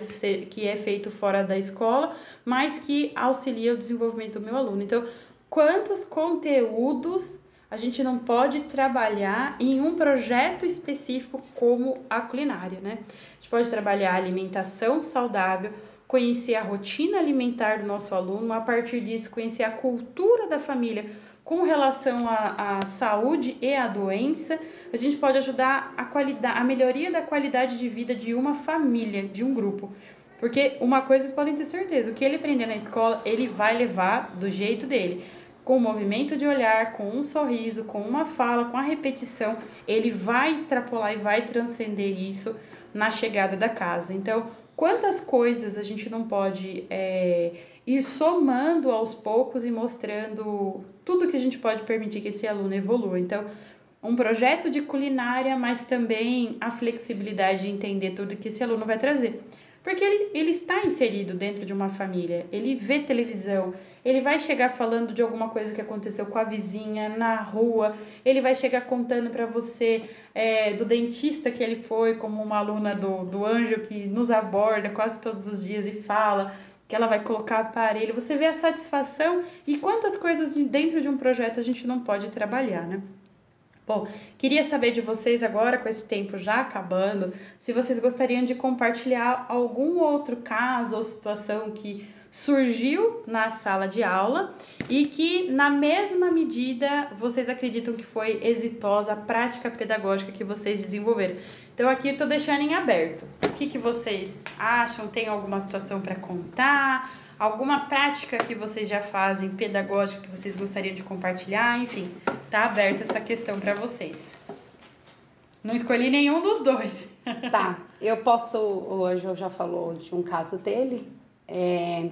que é feito fora da escola, mas que auxilia o desenvolvimento do meu aluno. Então, quantos conteúdos a gente não pode trabalhar em um projeto específico como a culinária, né? A gente pode trabalhar alimentação saudável, conhecer a rotina alimentar do nosso aluno, a partir disso conhecer a cultura da família com relação à, à saúde e à doença, a gente pode ajudar a, qualidade, a melhoria da qualidade de vida de uma família, de um grupo. Porque uma coisa vocês podem ter certeza, o que ele aprender na escola, ele vai levar do jeito dele. Com o movimento de olhar, com um sorriso, com uma fala, com a repetição, ele vai extrapolar e vai transcender isso na chegada da casa. Então, quantas coisas a gente não pode é, ir somando aos poucos e mostrando tudo que a gente pode permitir que esse aluno evolua. Então, um projeto de culinária, mas também a flexibilidade de entender tudo que esse aluno vai trazer. Porque ele, ele está inserido dentro de uma família, ele vê televisão, ele vai chegar falando de alguma coisa que aconteceu com a vizinha na rua, ele vai chegar contando para você é, do dentista que ele foi, como uma aluna do, do Anjo que nos aborda quase todos os dias e fala que ela vai colocar aparelho, você vê a satisfação e quantas coisas dentro de um projeto a gente não pode trabalhar, né? Bom, queria saber de vocês agora, com esse tempo já acabando, se vocês gostariam de compartilhar algum outro caso ou situação que surgiu na sala de aula e que, na mesma medida, vocês acreditam que foi exitosa a prática pedagógica que vocês desenvolveram. Então, aqui estou deixando em aberto. O que, que vocês acham? Tem alguma situação para contar? Alguma prática que vocês já fazem pedagógica que vocês gostariam de compartilhar? Enfim, tá aberta essa questão para vocês. Não escolhi nenhum dos dois. Tá, eu posso. Hoje eu já falou de um caso dele, é,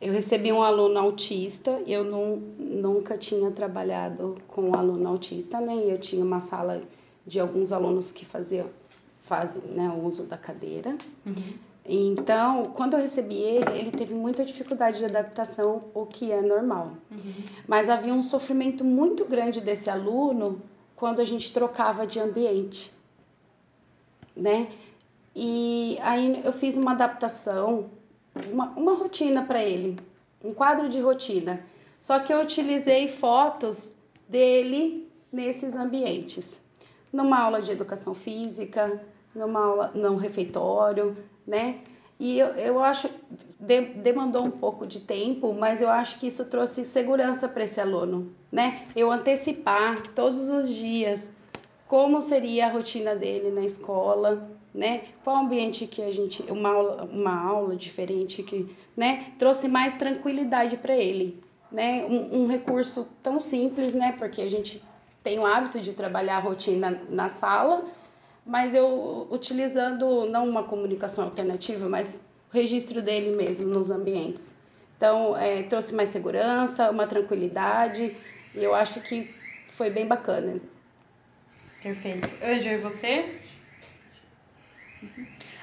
eu recebi um aluno autista, eu não, nunca tinha trabalhado com um aluno autista, né? Eu tinha uma sala de alguns alunos que faziam fazem né, o uso da cadeira. Uhum. Então, quando eu recebi ele, ele teve muita dificuldade de adaptação, o que é normal. Uhum. Mas havia um sofrimento muito grande desse aluno quando a gente trocava de ambiente, né? E aí eu fiz uma adaptação uma, uma rotina para ele, um quadro de rotina. Só que eu utilizei fotos dele nesses ambientes. Numa aula de educação física, numa aula, num refeitório, né? E eu, eu acho, de, demandou um pouco de tempo, mas eu acho que isso trouxe segurança para esse aluno, né? Eu antecipar todos os dias como seria a rotina dele na escola, né? Qual ambiente que a gente, uma aula, uma aula diferente que, né, trouxe mais tranquilidade para ele, né? Um, um, recurso tão simples, né? Porque a gente tem o hábito de trabalhar a rotina na sala, mas eu utilizando não uma comunicação alternativa, mas o registro dele mesmo nos ambientes. Então, é, trouxe mais segurança, uma tranquilidade, e eu acho que foi bem bacana. Perfeito. Anjo, e você?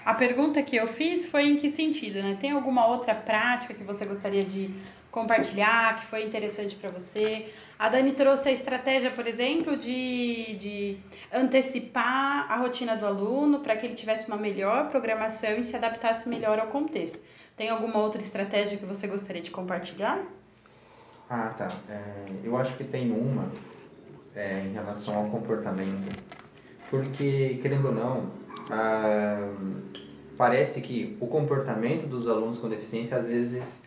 A pergunta que eu fiz foi em que sentido, né? Tem alguma outra prática que você gostaria de compartilhar, que foi interessante para você? A Dani trouxe a estratégia, por exemplo, de, de antecipar a rotina do aluno para que ele tivesse uma melhor programação e se adaptasse melhor ao contexto. Tem alguma outra estratégia que você gostaria de compartilhar? Ah, tá. É, eu acho que tem uma é, em relação ao comportamento. Porque, querendo ou não, ah, parece que o comportamento dos alunos com deficiência às vezes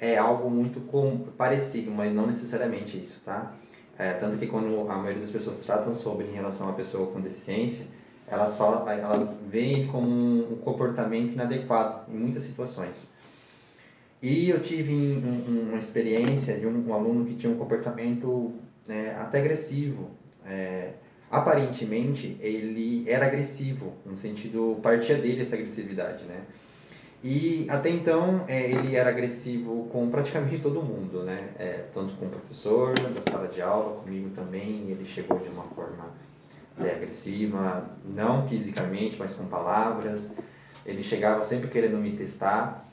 é algo muito com, parecido, mas não necessariamente isso, tá? É, tanto que quando a maioria das pessoas tratam sobre em relação à pessoa com deficiência, elas falam, elas veem como um comportamento inadequado em muitas situações. E eu tive um, uma experiência de um, um, aluno que tinha um comportamento é, até agressivo. É, aparentemente ele era agressivo, no sentido, partia dele essa agressividade, né? E até então é, ele era agressivo com praticamente todo mundo, né? É, tanto com o professor, da sala de aula, comigo também, ele chegou de uma forma é, agressiva, não fisicamente, mas com palavras. Ele chegava sempre querendo me testar.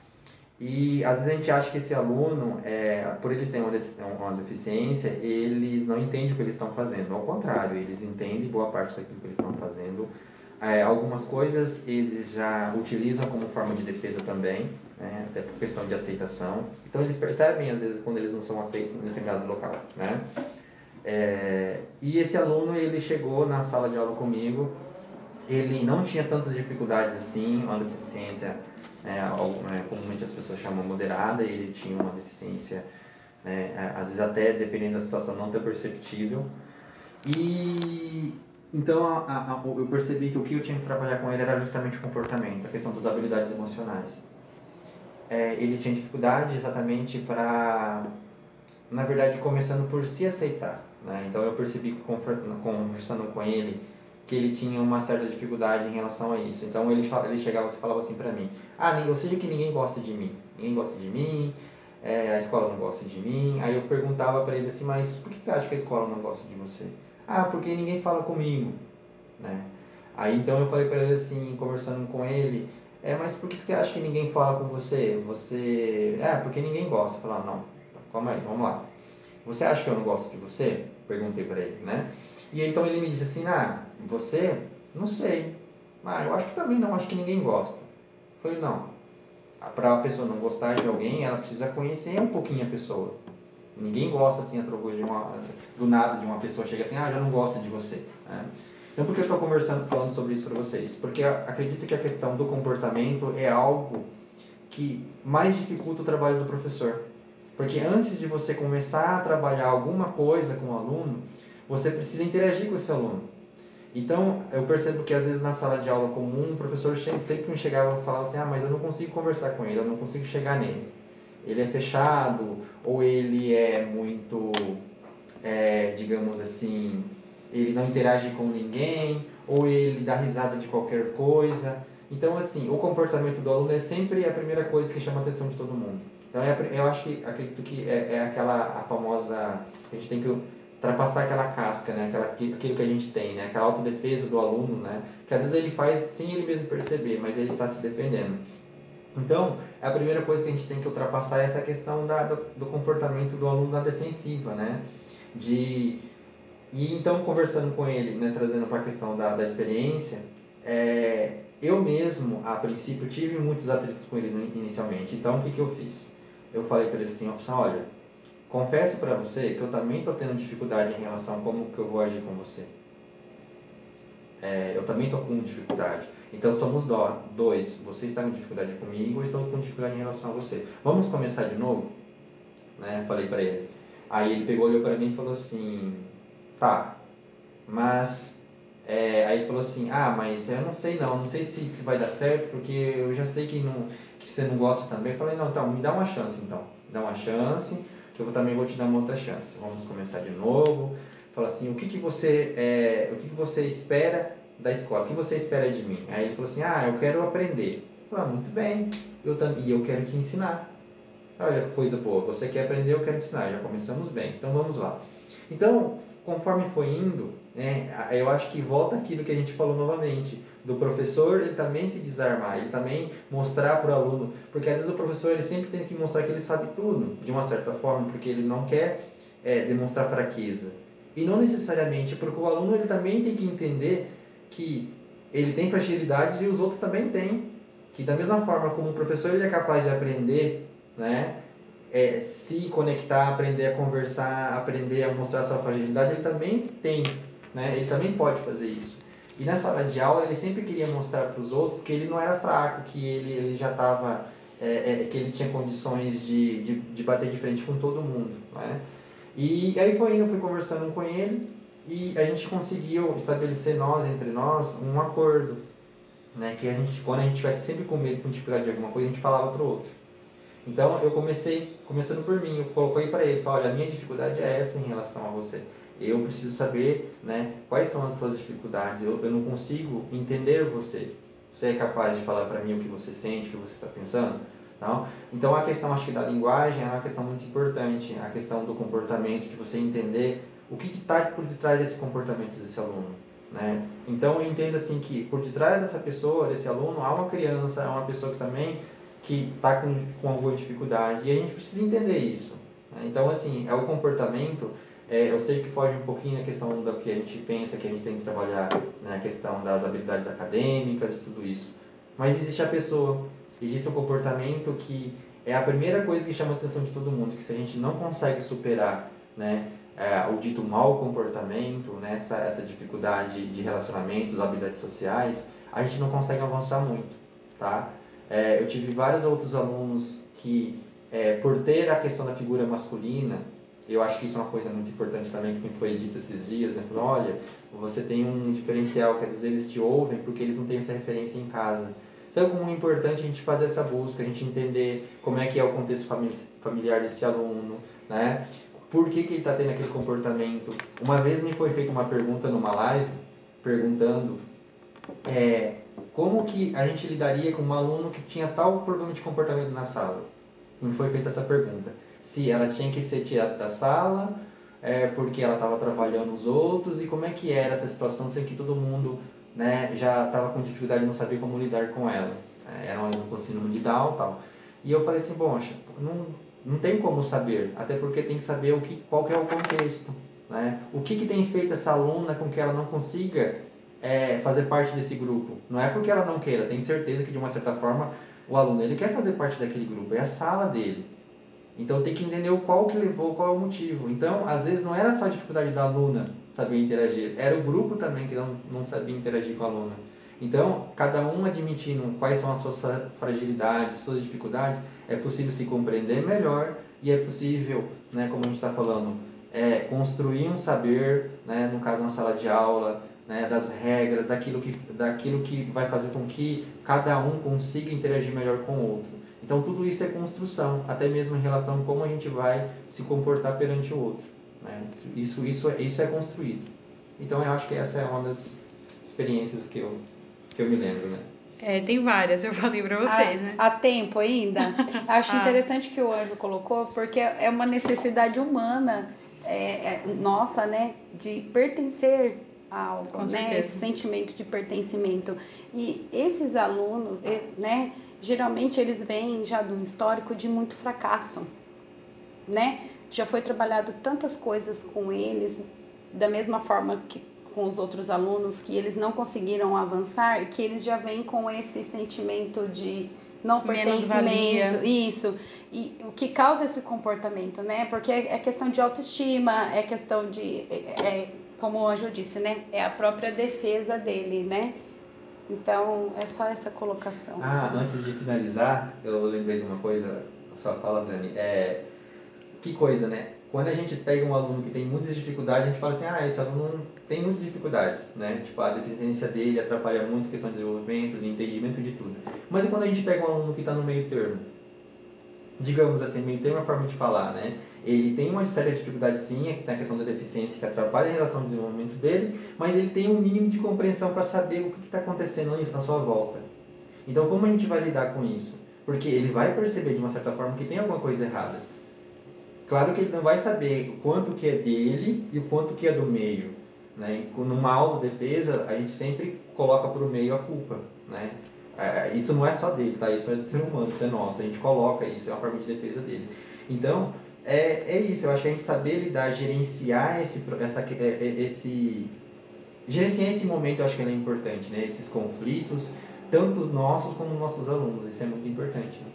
E às vezes a gente acha que esse aluno, é, por eles terem uma, uma deficiência, eles não entendem o que eles estão fazendo. Ao contrário, eles entendem boa parte daquilo que eles estão fazendo. É, algumas coisas eles já utilizam como forma de defesa também, né? até por questão de aceitação. Então eles percebem às vezes quando eles não são aceitos em determinado local. Né? É, e esse aluno ele chegou na sala de aula comigo, ele não tinha tantas dificuldades assim, uma deficiência, né, né, comumente as pessoas chamam moderada, ele tinha uma deficiência, né, às vezes até dependendo da situação não tão perceptível. E então a, a, eu percebi que o que eu tinha que trabalhar com ele era justamente o comportamento, a questão das habilidades emocionais. É, ele tinha dificuldade exatamente para, na verdade, começando por se aceitar. Né? Então eu percebi que conversando com ele que ele tinha uma certa dificuldade em relação a isso. Então ele, ele chegava e falava assim para mim: Ah, eu sei que ninguém gosta de mim, ninguém gosta de mim, é, a escola não gosta de mim. Aí eu perguntava para ele assim: Mas por que você acha que a escola não gosta de você? Ah, porque ninguém fala comigo, né? Aí então eu falei para ele assim, conversando com ele, é, mas por que você acha que ninguém fala com você? Você, é, porque ninguém gosta. Eu falei, não, calma aí, vamos lá. Você acha que eu não gosto de você? Perguntei para ele, né? E então ele me disse assim, ah, você? Não sei. Ah, eu acho que também não, acho que ninguém gosta. Eu falei, não. Para a pessoa não gostar de alguém, ela precisa conhecer um pouquinho a pessoa. Ninguém gosta assim, através de uma, do nada de uma pessoa chega assim, ah, já não gosta de você. Né? Então, por que eu estou conversando, falando sobre isso para vocês? Porque acredito que a questão do comportamento é algo que mais dificulta o trabalho do professor. Porque antes de você começar a trabalhar alguma coisa com o aluno, você precisa interagir com esse aluno. Então, eu percebo que às vezes na sala de aula comum, o professor sempre me chegava e falava assim: ah, mas eu não consigo conversar com ele, eu não consigo chegar nele. Ele é fechado, ou ele é muito, é, digamos assim, ele não interage com ninguém, ou ele dá risada de qualquer coisa. Então, assim, o comportamento do aluno é sempre a primeira coisa que chama a atenção de todo mundo. Então, é, eu acho que, acredito que é, é aquela a famosa, a gente tem que ultrapassar aquela casca, né? Aquela, aquilo que a gente tem, né? Aquela autodefesa do aluno, né? Que às vezes ele faz sem ele mesmo perceber, mas ele está se defendendo. Então, a primeira coisa que a gente tem que ultrapassar é essa questão da, do, do comportamento do aluno na defensiva, né? De, e então, conversando com ele, né, trazendo para a questão da, da experiência, é, eu mesmo, a princípio, tive muitos atritos com ele inicialmente. Então, o que, que eu fiz? Eu falei para ele assim, olha, confesso para você que eu também estou tendo dificuldade em relação a como que eu vou agir com você. É, eu também estou com dificuldade. Então somos dois. Você está com dificuldade comigo, eu estou com dificuldade em relação a você. Vamos começar de novo? Né? Falei para ele. Aí ele pegou, olhou para mim e falou assim: Tá, mas. É, aí ele falou assim: Ah, mas eu não sei não, não sei se, se vai dar certo, porque eu já sei que, não, que você não gosta também. Eu falei: Não, então, me dá uma chance então. Me dá uma chance, que eu também vou te dar uma outra chance. Vamos começar de novo. Fala assim: O que, que, você, é, o que, que você espera da escola, o que você espera de mim? Aí ele falou assim, ah, eu quero aprender. Falei, ah, muito bem, eu e eu quero te ensinar. Olha que coisa boa, você quer aprender, eu quero te ensinar, já começamos bem, então vamos lá. Então, conforme foi indo, né, eu acho que volta aquilo que a gente falou novamente, do professor ele também se desarmar, ele também mostrar para o aluno, porque às vezes o professor ele sempre tem que mostrar que ele sabe tudo, de uma certa forma, porque ele não quer é, demonstrar fraqueza. E não necessariamente, porque o aluno ele também tem que entender que ele tem fragilidades e os outros também têm. Que da mesma forma como o professor ele é capaz de aprender, né, é, se conectar, aprender a conversar, aprender a mostrar sua fragilidade, ele também tem, né, ele também pode fazer isso. E na sala de aula ele sempre queria mostrar para os outros que ele não era fraco, que ele, ele já estava, é, é, que ele tinha condições de, de, de bater de frente com todo mundo. Né? E aí foi indo, fui conversando com ele, e a gente conseguiu estabelecer nós, entre nós, um acordo, né? Que a gente, quando a gente tivesse sempre com medo, com dificuldade de alguma coisa, a gente falava pro outro. Então eu comecei, começando por mim, eu coloquei para ele, falei, olha, a minha dificuldade é essa em relação a você. Eu preciso saber, né, quais são as suas dificuldades. Eu, eu não consigo entender você. Você é capaz de falar para mim o que você sente, o que você está pensando? Não? Então a questão acho que da linguagem é uma questão muito importante, a questão do comportamento, de você entender o que está por detrás desse comportamento desse aluno? Né? Então entendo assim que por detrás dessa pessoa, desse aluno, há uma criança, há uma pessoa que também que está com, com alguma dificuldade e a gente precisa entender isso. Né? Então assim, é o comportamento, é, eu sei que foge um pouquinho na questão do que a gente pensa que a gente tem que trabalhar na questão das habilidades acadêmicas e tudo isso, mas existe a pessoa, existe um comportamento que é a primeira coisa que chama a atenção de todo mundo, que se a gente não consegue superar, né, é, o dito mau comportamento, né, essa, essa dificuldade de relacionamentos, habilidades sociais, a gente não consegue avançar muito, tá? É, eu tive vários outros alunos que, é, por ter a questão da figura masculina, eu acho que isso é uma coisa muito importante também que me foi dito esses dias, né? Falou, olha, você tem um diferencial que às vezes eles te ouvem porque eles não têm essa referência em casa. Então é é importante a gente fazer essa busca, a gente entender como é que é o contexto familiar desse aluno, né? por que, que ele está tendo aquele comportamento. Uma vez me foi feita uma pergunta numa live, perguntando é, como que a gente lidaria com um aluno que tinha tal problema de comportamento na sala. Me foi feita essa pergunta. Se ela tinha que ser tirada da sala, é, porque ela estava atrapalhando os outros, e como é que era essa situação sem que todo mundo né, já estava com dificuldade de não saber como lidar com ela. É, era um aluno com síndrome de Down tal. E eu falei assim, bom, não não tem como saber, até porque tem que saber o que, qual que é o contexto. Né? O que, que tem feito essa aluna com que ela não consiga é, fazer parte desse grupo? Não é porque ela não queira, tem certeza que de uma certa forma o aluno ele quer fazer parte daquele grupo, é a sala dele. Então tem que entender o qual que levou, qual é o motivo. Então, às vezes não era só a dificuldade da aluna saber interagir, era o grupo também que não, não sabia interagir com a aluna. Então, cada um admitindo quais são as suas fragilidades, suas dificuldades, é possível se compreender melhor e é possível, né, como a gente está falando, é, construir um saber, né, no caso na sala de aula, né, das regras, daquilo que, daquilo que vai fazer com que cada um consiga interagir melhor com o outro. Então, tudo isso é construção, até mesmo em relação a como a gente vai se comportar perante o outro. Né? Isso, isso, é, isso é construído. Então, eu acho que essa é uma das experiências que eu que eu me lembro, né? É, tem várias, eu falei pra vocês, há, né? Há tempo ainda. Acho ah. interessante que o anjo colocou, porque é uma necessidade humana é, é, nossa, né? De pertencer a algo, Com né? Esse sentimento de pertencimento. E esses alunos, né? Geralmente eles vêm já do histórico de muito fracasso, né? Já foi trabalhado tantas coisas com eles, da mesma forma que com os outros alunos que eles não conseguiram avançar e que eles já vêm com esse sentimento de não pertencimento, isso. E o que causa esse comportamento, né? Porque é, é questão de autoestima, é questão de, é, é, como o Anjo disse, né? É a própria defesa dele, né? Então, é só essa colocação. Ah, antes de finalizar, eu lembrei de uma coisa, só fala, Dani, é, que coisa, né? Quando a gente pega um aluno que tem muitas dificuldades, a gente fala assim, ah, esse aluno tem muitas dificuldades, né? Tipo, a deficiência dele atrapalha muito a questão de desenvolvimento, de entendimento de tudo. Mas e quando a gente pega um aluno que está no meio termo? Digamos assim, meio termo é a forma de falar, né? Ele tem uma certa dificuldade sim, é que tem a questão da deficiência que atrapalha em relação ao desenvolvimento dele, mas ele tem um mínimo de compreensão para saber o que está acontecendo à sua volta. Então, como a gente vai lidar com isso? Porque ele vai perceber de uma certa forma que tem alguma coisa errada. Claro que ele não vai saber o quanto que é dele e o quanto que é do meio. Né? E numa autodefesa, a gente sempre coloca para o meio a culpa. Né? É, isso não é só dele, tá? isso é do ser humano, isso é nosso. A gente coloca isso, é uma forma de defesa dele. Então, é, é isso. Eu acho que a gente saber lidar, gerenciar esse, essa, é, é, esse, gerenciar esse momento, eu acho que é importante. Né? Esses conflitos, tanto nossos como nossos alunos. Isso é muito importante. Né?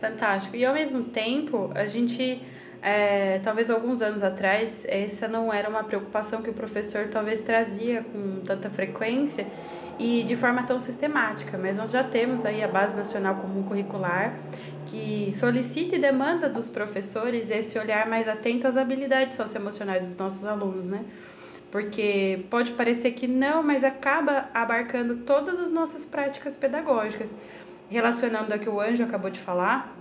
Fantástico. E ao mesmo tempo, a gente é, talvez alguns anos atrás, essa não era uma preocupação que o professor talvez trazia com tanta frequência e de forma tão sistemática, mas nós já temos aí a Base Nacional Comum Curricular que solicita e demanda dos professores esse olhar mais atento às habilidades socioemocionais dos nossos alunos, né? Porque pode parecer que não, mas acaba abarcando todas as nossas práticas pedagógicas, relacionando a que o Anjo acabou de falar,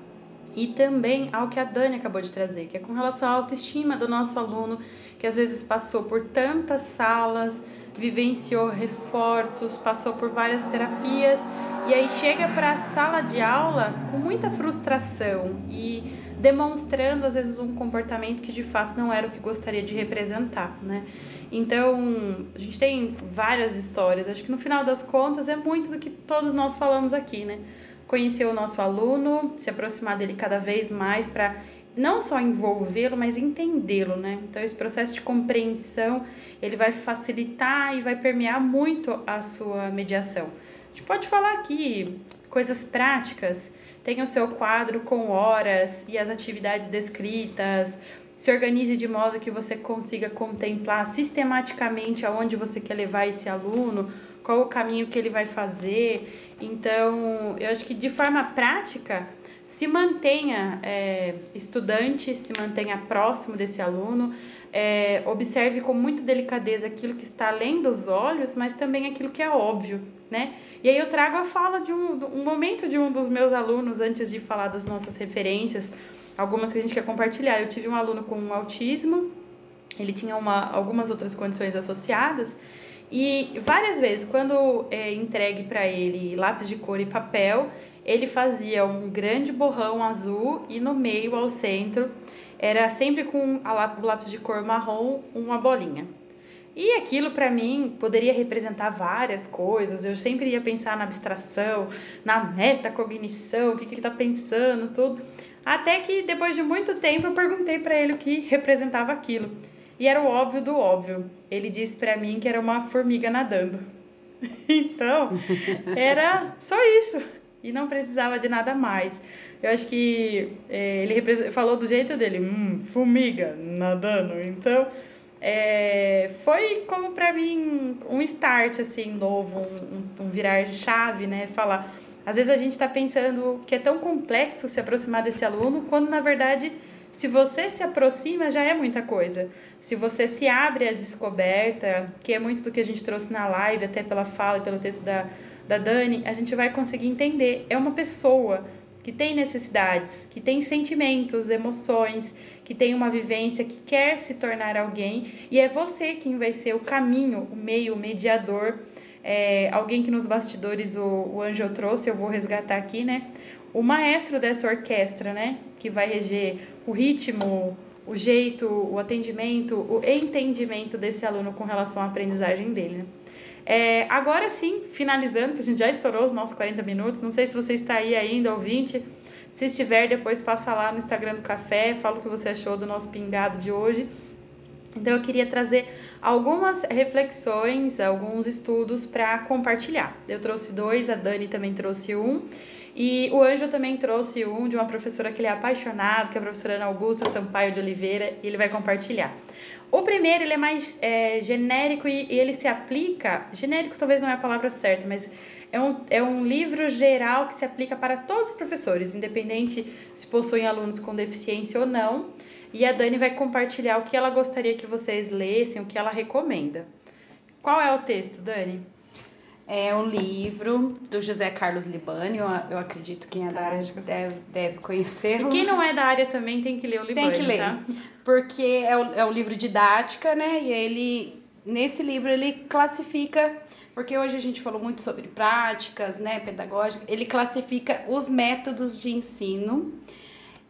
e também ao que a Dani acabou de trazer, que é com relação à autoestima do nosso aluno, que às vezes passou por tantas salas, vivenciou reforços, passou por várias terapias e aí chega para a sala de aula com muita frustração e demonstrando às vezes um comportamento que de fato não era o que gostaria de representar, né? Então, a gente tem várias histórias. Acho que no final das contas é muito do que todos nós falamos aqui, né? Conhecer o nosso aluno, se aproximar dele cada vez mais para não só envolvê-lo, mas entendê-lo, né? Então esse processo de compreensão, ele vai facilitar e vai permear muito a sua mediação. A gente pode falar aqui coisas práticas, tenha o seu quadro com horas e as atividades descritas, se organize de modo que você consiga contemplar sistematicamente aonde você quer levar esse aluno, qual o caminho que ele vai fazer. Então, eu acho que de forma prática, se mantenha é, estudante, se mantenha próximo desse aluno, é, observe com muita delicadeza aquilo que está além dos olhos, mas também aquilo que é óbvio, né? E aí eu trago a fala de um, um momento de um dos meus alunos, antes de falar das nossas referências, algumas que a gente quer compartilhar. Eu tive um aluno com autismo, ele tinha uma, algumas outras condições associadas, e várias vezes, quando é entregue para ele lápis de cor e papel, ele fazia um grande borrão azul e no meio, ao centro, era sempre com o lápis de cor marrom, uma bolinha. E aquilo para mim poderia representar várias coisas. Eu sempre ia pensar na abstração, na metacognição, o que, que ele está pensando, tudo. Até que depois de muito tempo eu perguntei para ele o que representava aquilo. E era o óbvio do óbvio. Ele disse para mim que era uma formiga nadando. então, era só isso e não precisava de nada mais. Eu acho que é, ele falou do jeito dele, hum, formiga nadando. Então, é, foi como para mim um start assim novo, um, um virar de chave, né? Falar, às vezes a gente está pensando que é tão complexo se aproximar desse aluno, quando na verdade se você se aproxima, já é muita coisa. Se você se abre à descoberta, que é muito do que a gente trouxe na live, até pela fala e pelo texto da, da Dani, a gente vai conseguir entender. É uma pessoa que tem necessidades, que tem sentimentos, emoções, que tem uma vivência, que quer se tornar alguém, e é você quem vai ser o caminho, o meio, o mediador. É, alguém que nos bastidores o, o Angel trouxe, eu vou resgatar aqui, né? O maestro dessa orquestra, né? Que vai reger o ritmo, o jeito, o atendimento, o entendimento desse aluno com relação à aprendizagem dele. Né? É, agora sim, finalizando, que a gente já estourou os nossos 40 minutos. Não sei se você está aí ainda, ouvinte. Se estiver, depois passa lá no Instagram do Café, fala o que você achou do nosso pingado de hoje. Então, eu queria trazer algumas reflexões, alguns estudos para compartilhar. Eu trouxe dois, a Dani também trouxe um. E o Anjo também trouxe um de uma professora que ele é apaixonado, que é a professora Ana Augusta Sampaio de Oliveira, e ele vai compartilhar. O primeiro, ele é mais é, genérico e, e, ele se aplica... Genérico talvez não é a palavra certa, mas é um, é um livro geral que se aplica para todos os professores, independente se possuem alunos com deficiência ou não. E a Dani vai compartilhar o que ela gostaria que vocês lessem, o que ela recomenda. Qual é o texto, Dani? É um livro do José Carlos Libani, eu, eu acredito que quem é da área deve, deve conhecer. E quem não é da área também tem que ler o Libani, Tem que ler, tá? porque é o, é o livro didática, né? E ele, nesse livro, ele classifica, porque hoje a gente falou muito sobre práticas, né, pedagógicas, ele classifica os métodos de ensino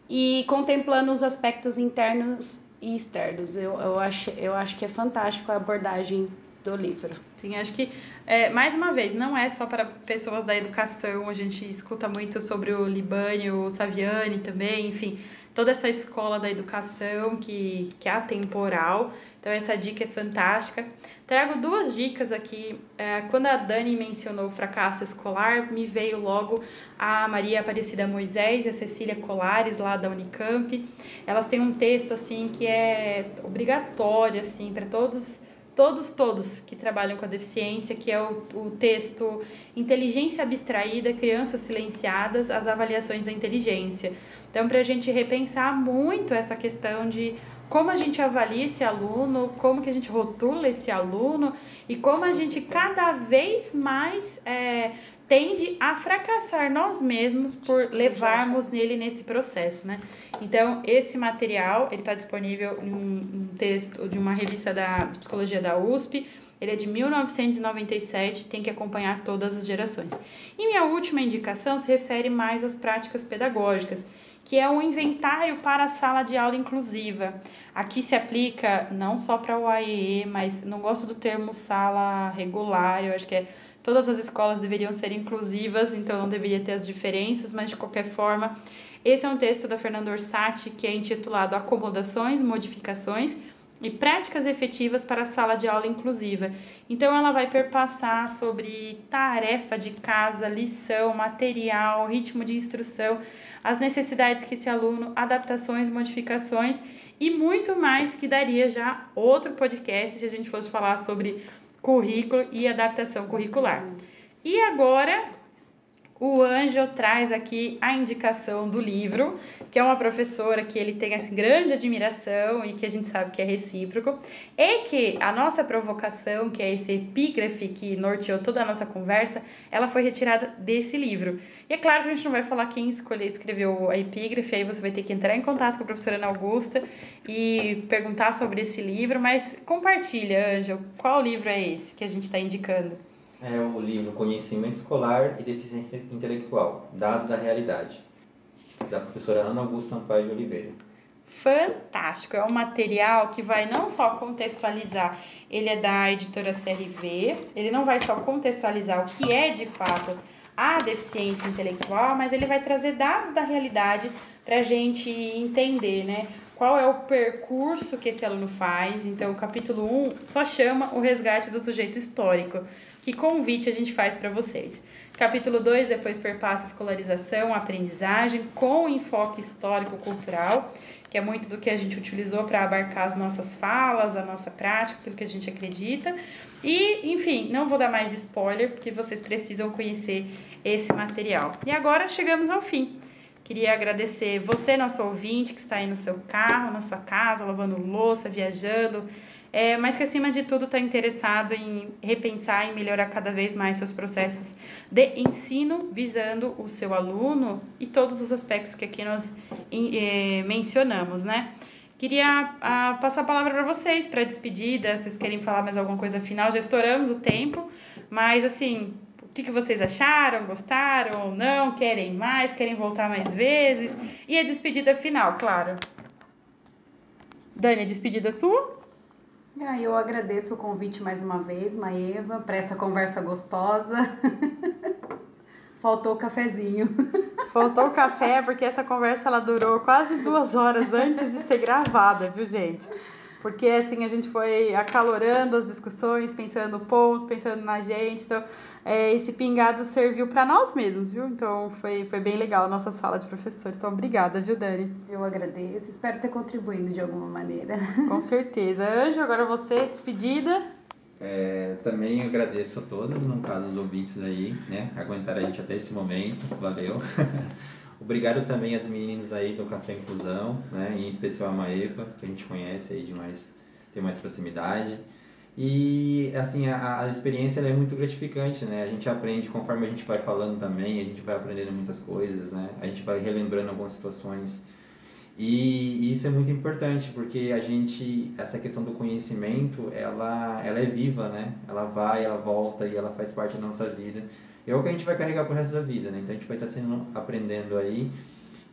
e contemplando os aspectos internos e externos. Eu, eu, acho, eu acho que é fantástico a abordagem do livro. Sim, acho que, é, mais uma vez, não é só para pessoas da educação, a gente escuta muito sobre o Libani, o Saviani também, enfim, toda essa escola da educação que, que é atemporal. Então, essa dica é fantástica. Trago duas dicas aqui. É, quando a Dani mencionou o fracasso escolar, me veio logo a Maria Aparecida Moisés e a Cecília Colares, lá da Unicamp. Elas têm um texto, assim, que é obrigatório, assim, para todos todos, todos que trabalham com a deficiência, que é o, o texto Inteligência Abstraída, Crianças Silenciadas, as avaliações da inteligência. Então, para a gente repensar muito essa questão de como a gente avalia esse aluno, como que a gente rotula esse aluno e como a gente cada vez mais é, tende a fracassar nós mesmos por levarmos nele nesse processo, né? Então, esse material, ele está disponível em um texto de uma revista da Psicologia da USP, Ele é de 1997, tem que acompanhar todas as gerações. E minha última indicação se refere mais às práticas pedagógicas, que é um inventário para a sala de aula inclusiva. Aqui se aplica não só para o AEE, mas não gosto do termo sala regular, eu acho que é todas as escolas deveriam ser inclusivas, então não deveria ter as diferenças, mas de qualquer forma, esse é um texto da Fernanda Orsatti que é intitulado Acomodações, Modificações e práticas efetivas para a sala de aula inclusiva. Então, ela vai perpassar sobre tarefa de casa, lição, material, ritmo de instrução, as necessidades que esse aluno, adaptações, modificações e muito mais que daria já outro podcast se a gente fosse falar sobre currículo e adaptação curricular. E agora o Ângelo traz aqui a indicação do livro, que é uma professora que ele tem assim, grande admiração e que a gente sabe que é recíproco, e que a nossa provocação, que é esse epígrafe que norteou toda a nossa conversa, ela foi retirada desse livro. E é claro que a gente não vai falar quem escolheu, escreveu a epígrafe, aí você vai ter que entrar em contato com a professora Ana Augusta e perguntar sobre esse livro, mas compartilha, Ângelo, qual livro é esse que a gente está indicando? É o livro Conhecimento Escolar e Deficiência Intelectual, Dados da Realidade, da professora Ana Augusta Sampaio de Oliveira. Fantástico, é um material que vai não só contextualizar, ele é da editora CRV, ele não vai só contextualizar o que é de fato a deficiência intelectual, mas ele vai trazer dados da realidade para a gente entender, né? Qual é o percurso que esse aluno faz? Então, o capítulo 1 só chama o resgate do sujeito histórico. Que convite a gente faz para vocês? Capítulo 2 depois perpassa escolarização, aprendizagem com enfoque histórico-cultural, que é muito do que a gente utilizou para abarcar as nossas falas, a nossa prática, aquilo que a gente acredita. E, enfim, não vou dar mais spoiler, porque vocês precisam conhecer esse material. E agora chegamos ao fim. Queria agradecer você, nosso ouvinte, que está aí no seu carro, na sua casa, lavando louça, viajando, é, mas que acima de tudo está interessado em repensar e melhorar cada vez mais seus processos de ensino, visando o seu aluno e todos os aspectos que aqui nós é, mencionamos, né? Queria a, passar a palavra para vocês para despedida. Vocês querem falar mais alguma coisa final? Já estouramos o tempo, mas assim, o que, que vocês acharam? Gostaram ou não? Querem mais? Querem voltar mais vezes? E a despedida final, claro. Dani, a despedida sua? Ah, eu agradeço o convite mais uma vez, Maeva, para essa conversa gostosa. Faltou o cafezinho. Faltou o café, porque essa conversa ela durou quase duas horas antes de ser gravada, viu, gente? Porque assim a gente foi acalorando as discussões, pensando pontos, pensando na gente. Então, é, esse pingado serviu para nós mesmos, viu? Então foi, foi bem legal a nossa sala de professores. Então, obrigada, viu, Dani? Eu agradeço. Espero ter contribuído de alguma maneira. Com certeza. Anjo, agora você, despedida. É, também agradeço a todos, no caso os ouvintes aí, né? Aguentar a gente até esse momento. Valeu. Obrigado também às meninas aí do Café Inclusão, né? Em especial a Maeva, que a gente conhece aí demais, tem mais proximidade. E, assim, a, a experiência é muito gratificante, né? A gente aprende conforme a gente vai falando também, a gente vai aprendendo muitas coisas, né? A gente vai relembrando algumas situações. E, e isso é muito importante, porque a gente, essa questão do conhecimento, ela, ela é viva, né? Ela vai, ela volta e ela faz parte da nossa vida. E é o que a gente vai carregar pro resto da vida, né? Então a gente vai estar sendo, aprendendo aí.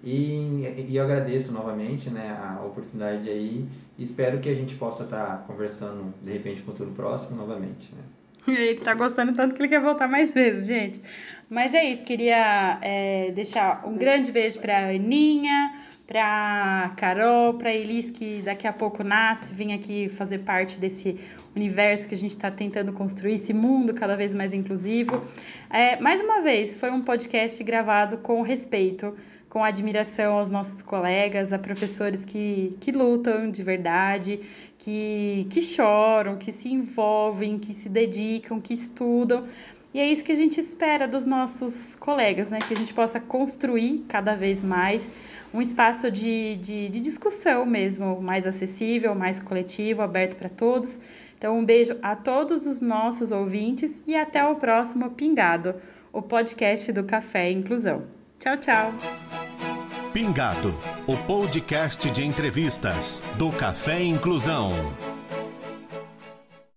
E, e eu agradeço novamente né, a oportunidade aí espero que a gente possa estar tá conversando de repente no futuro próximo novamente. Né? Ele tá gostando tanto que ele quer voltar mais vezes, gente. Mas é isso, queria é, deixar um grande beijo pra Aninha, pra Carol, pra Elis, que daqui a pouco nasce, vem aqui fazer parte desse universo que a gente está tentando construir, esse mundo cada vez mais inclusivo. É, mais uma vez, foi um podcast gravado com respeito com admiração aos nossos colegas, a professores que, que lutam de verdade, que, que choram, que se envolvem, que se dedicam, que estudam. E é isso que a gente espera dos nossos colegas, né? Que a gente possa construir cada vez mais um espaço de, de, de discussão mesmo, mais acessível, mais coletivo, aberto para todos. Então, um beijo a todos os nossos ouvintes e até o próximo Pingado, o podcast do Café Inclusão. Tchau, tchau. Pingado, o podcast de entrevistas do Café Inclusão.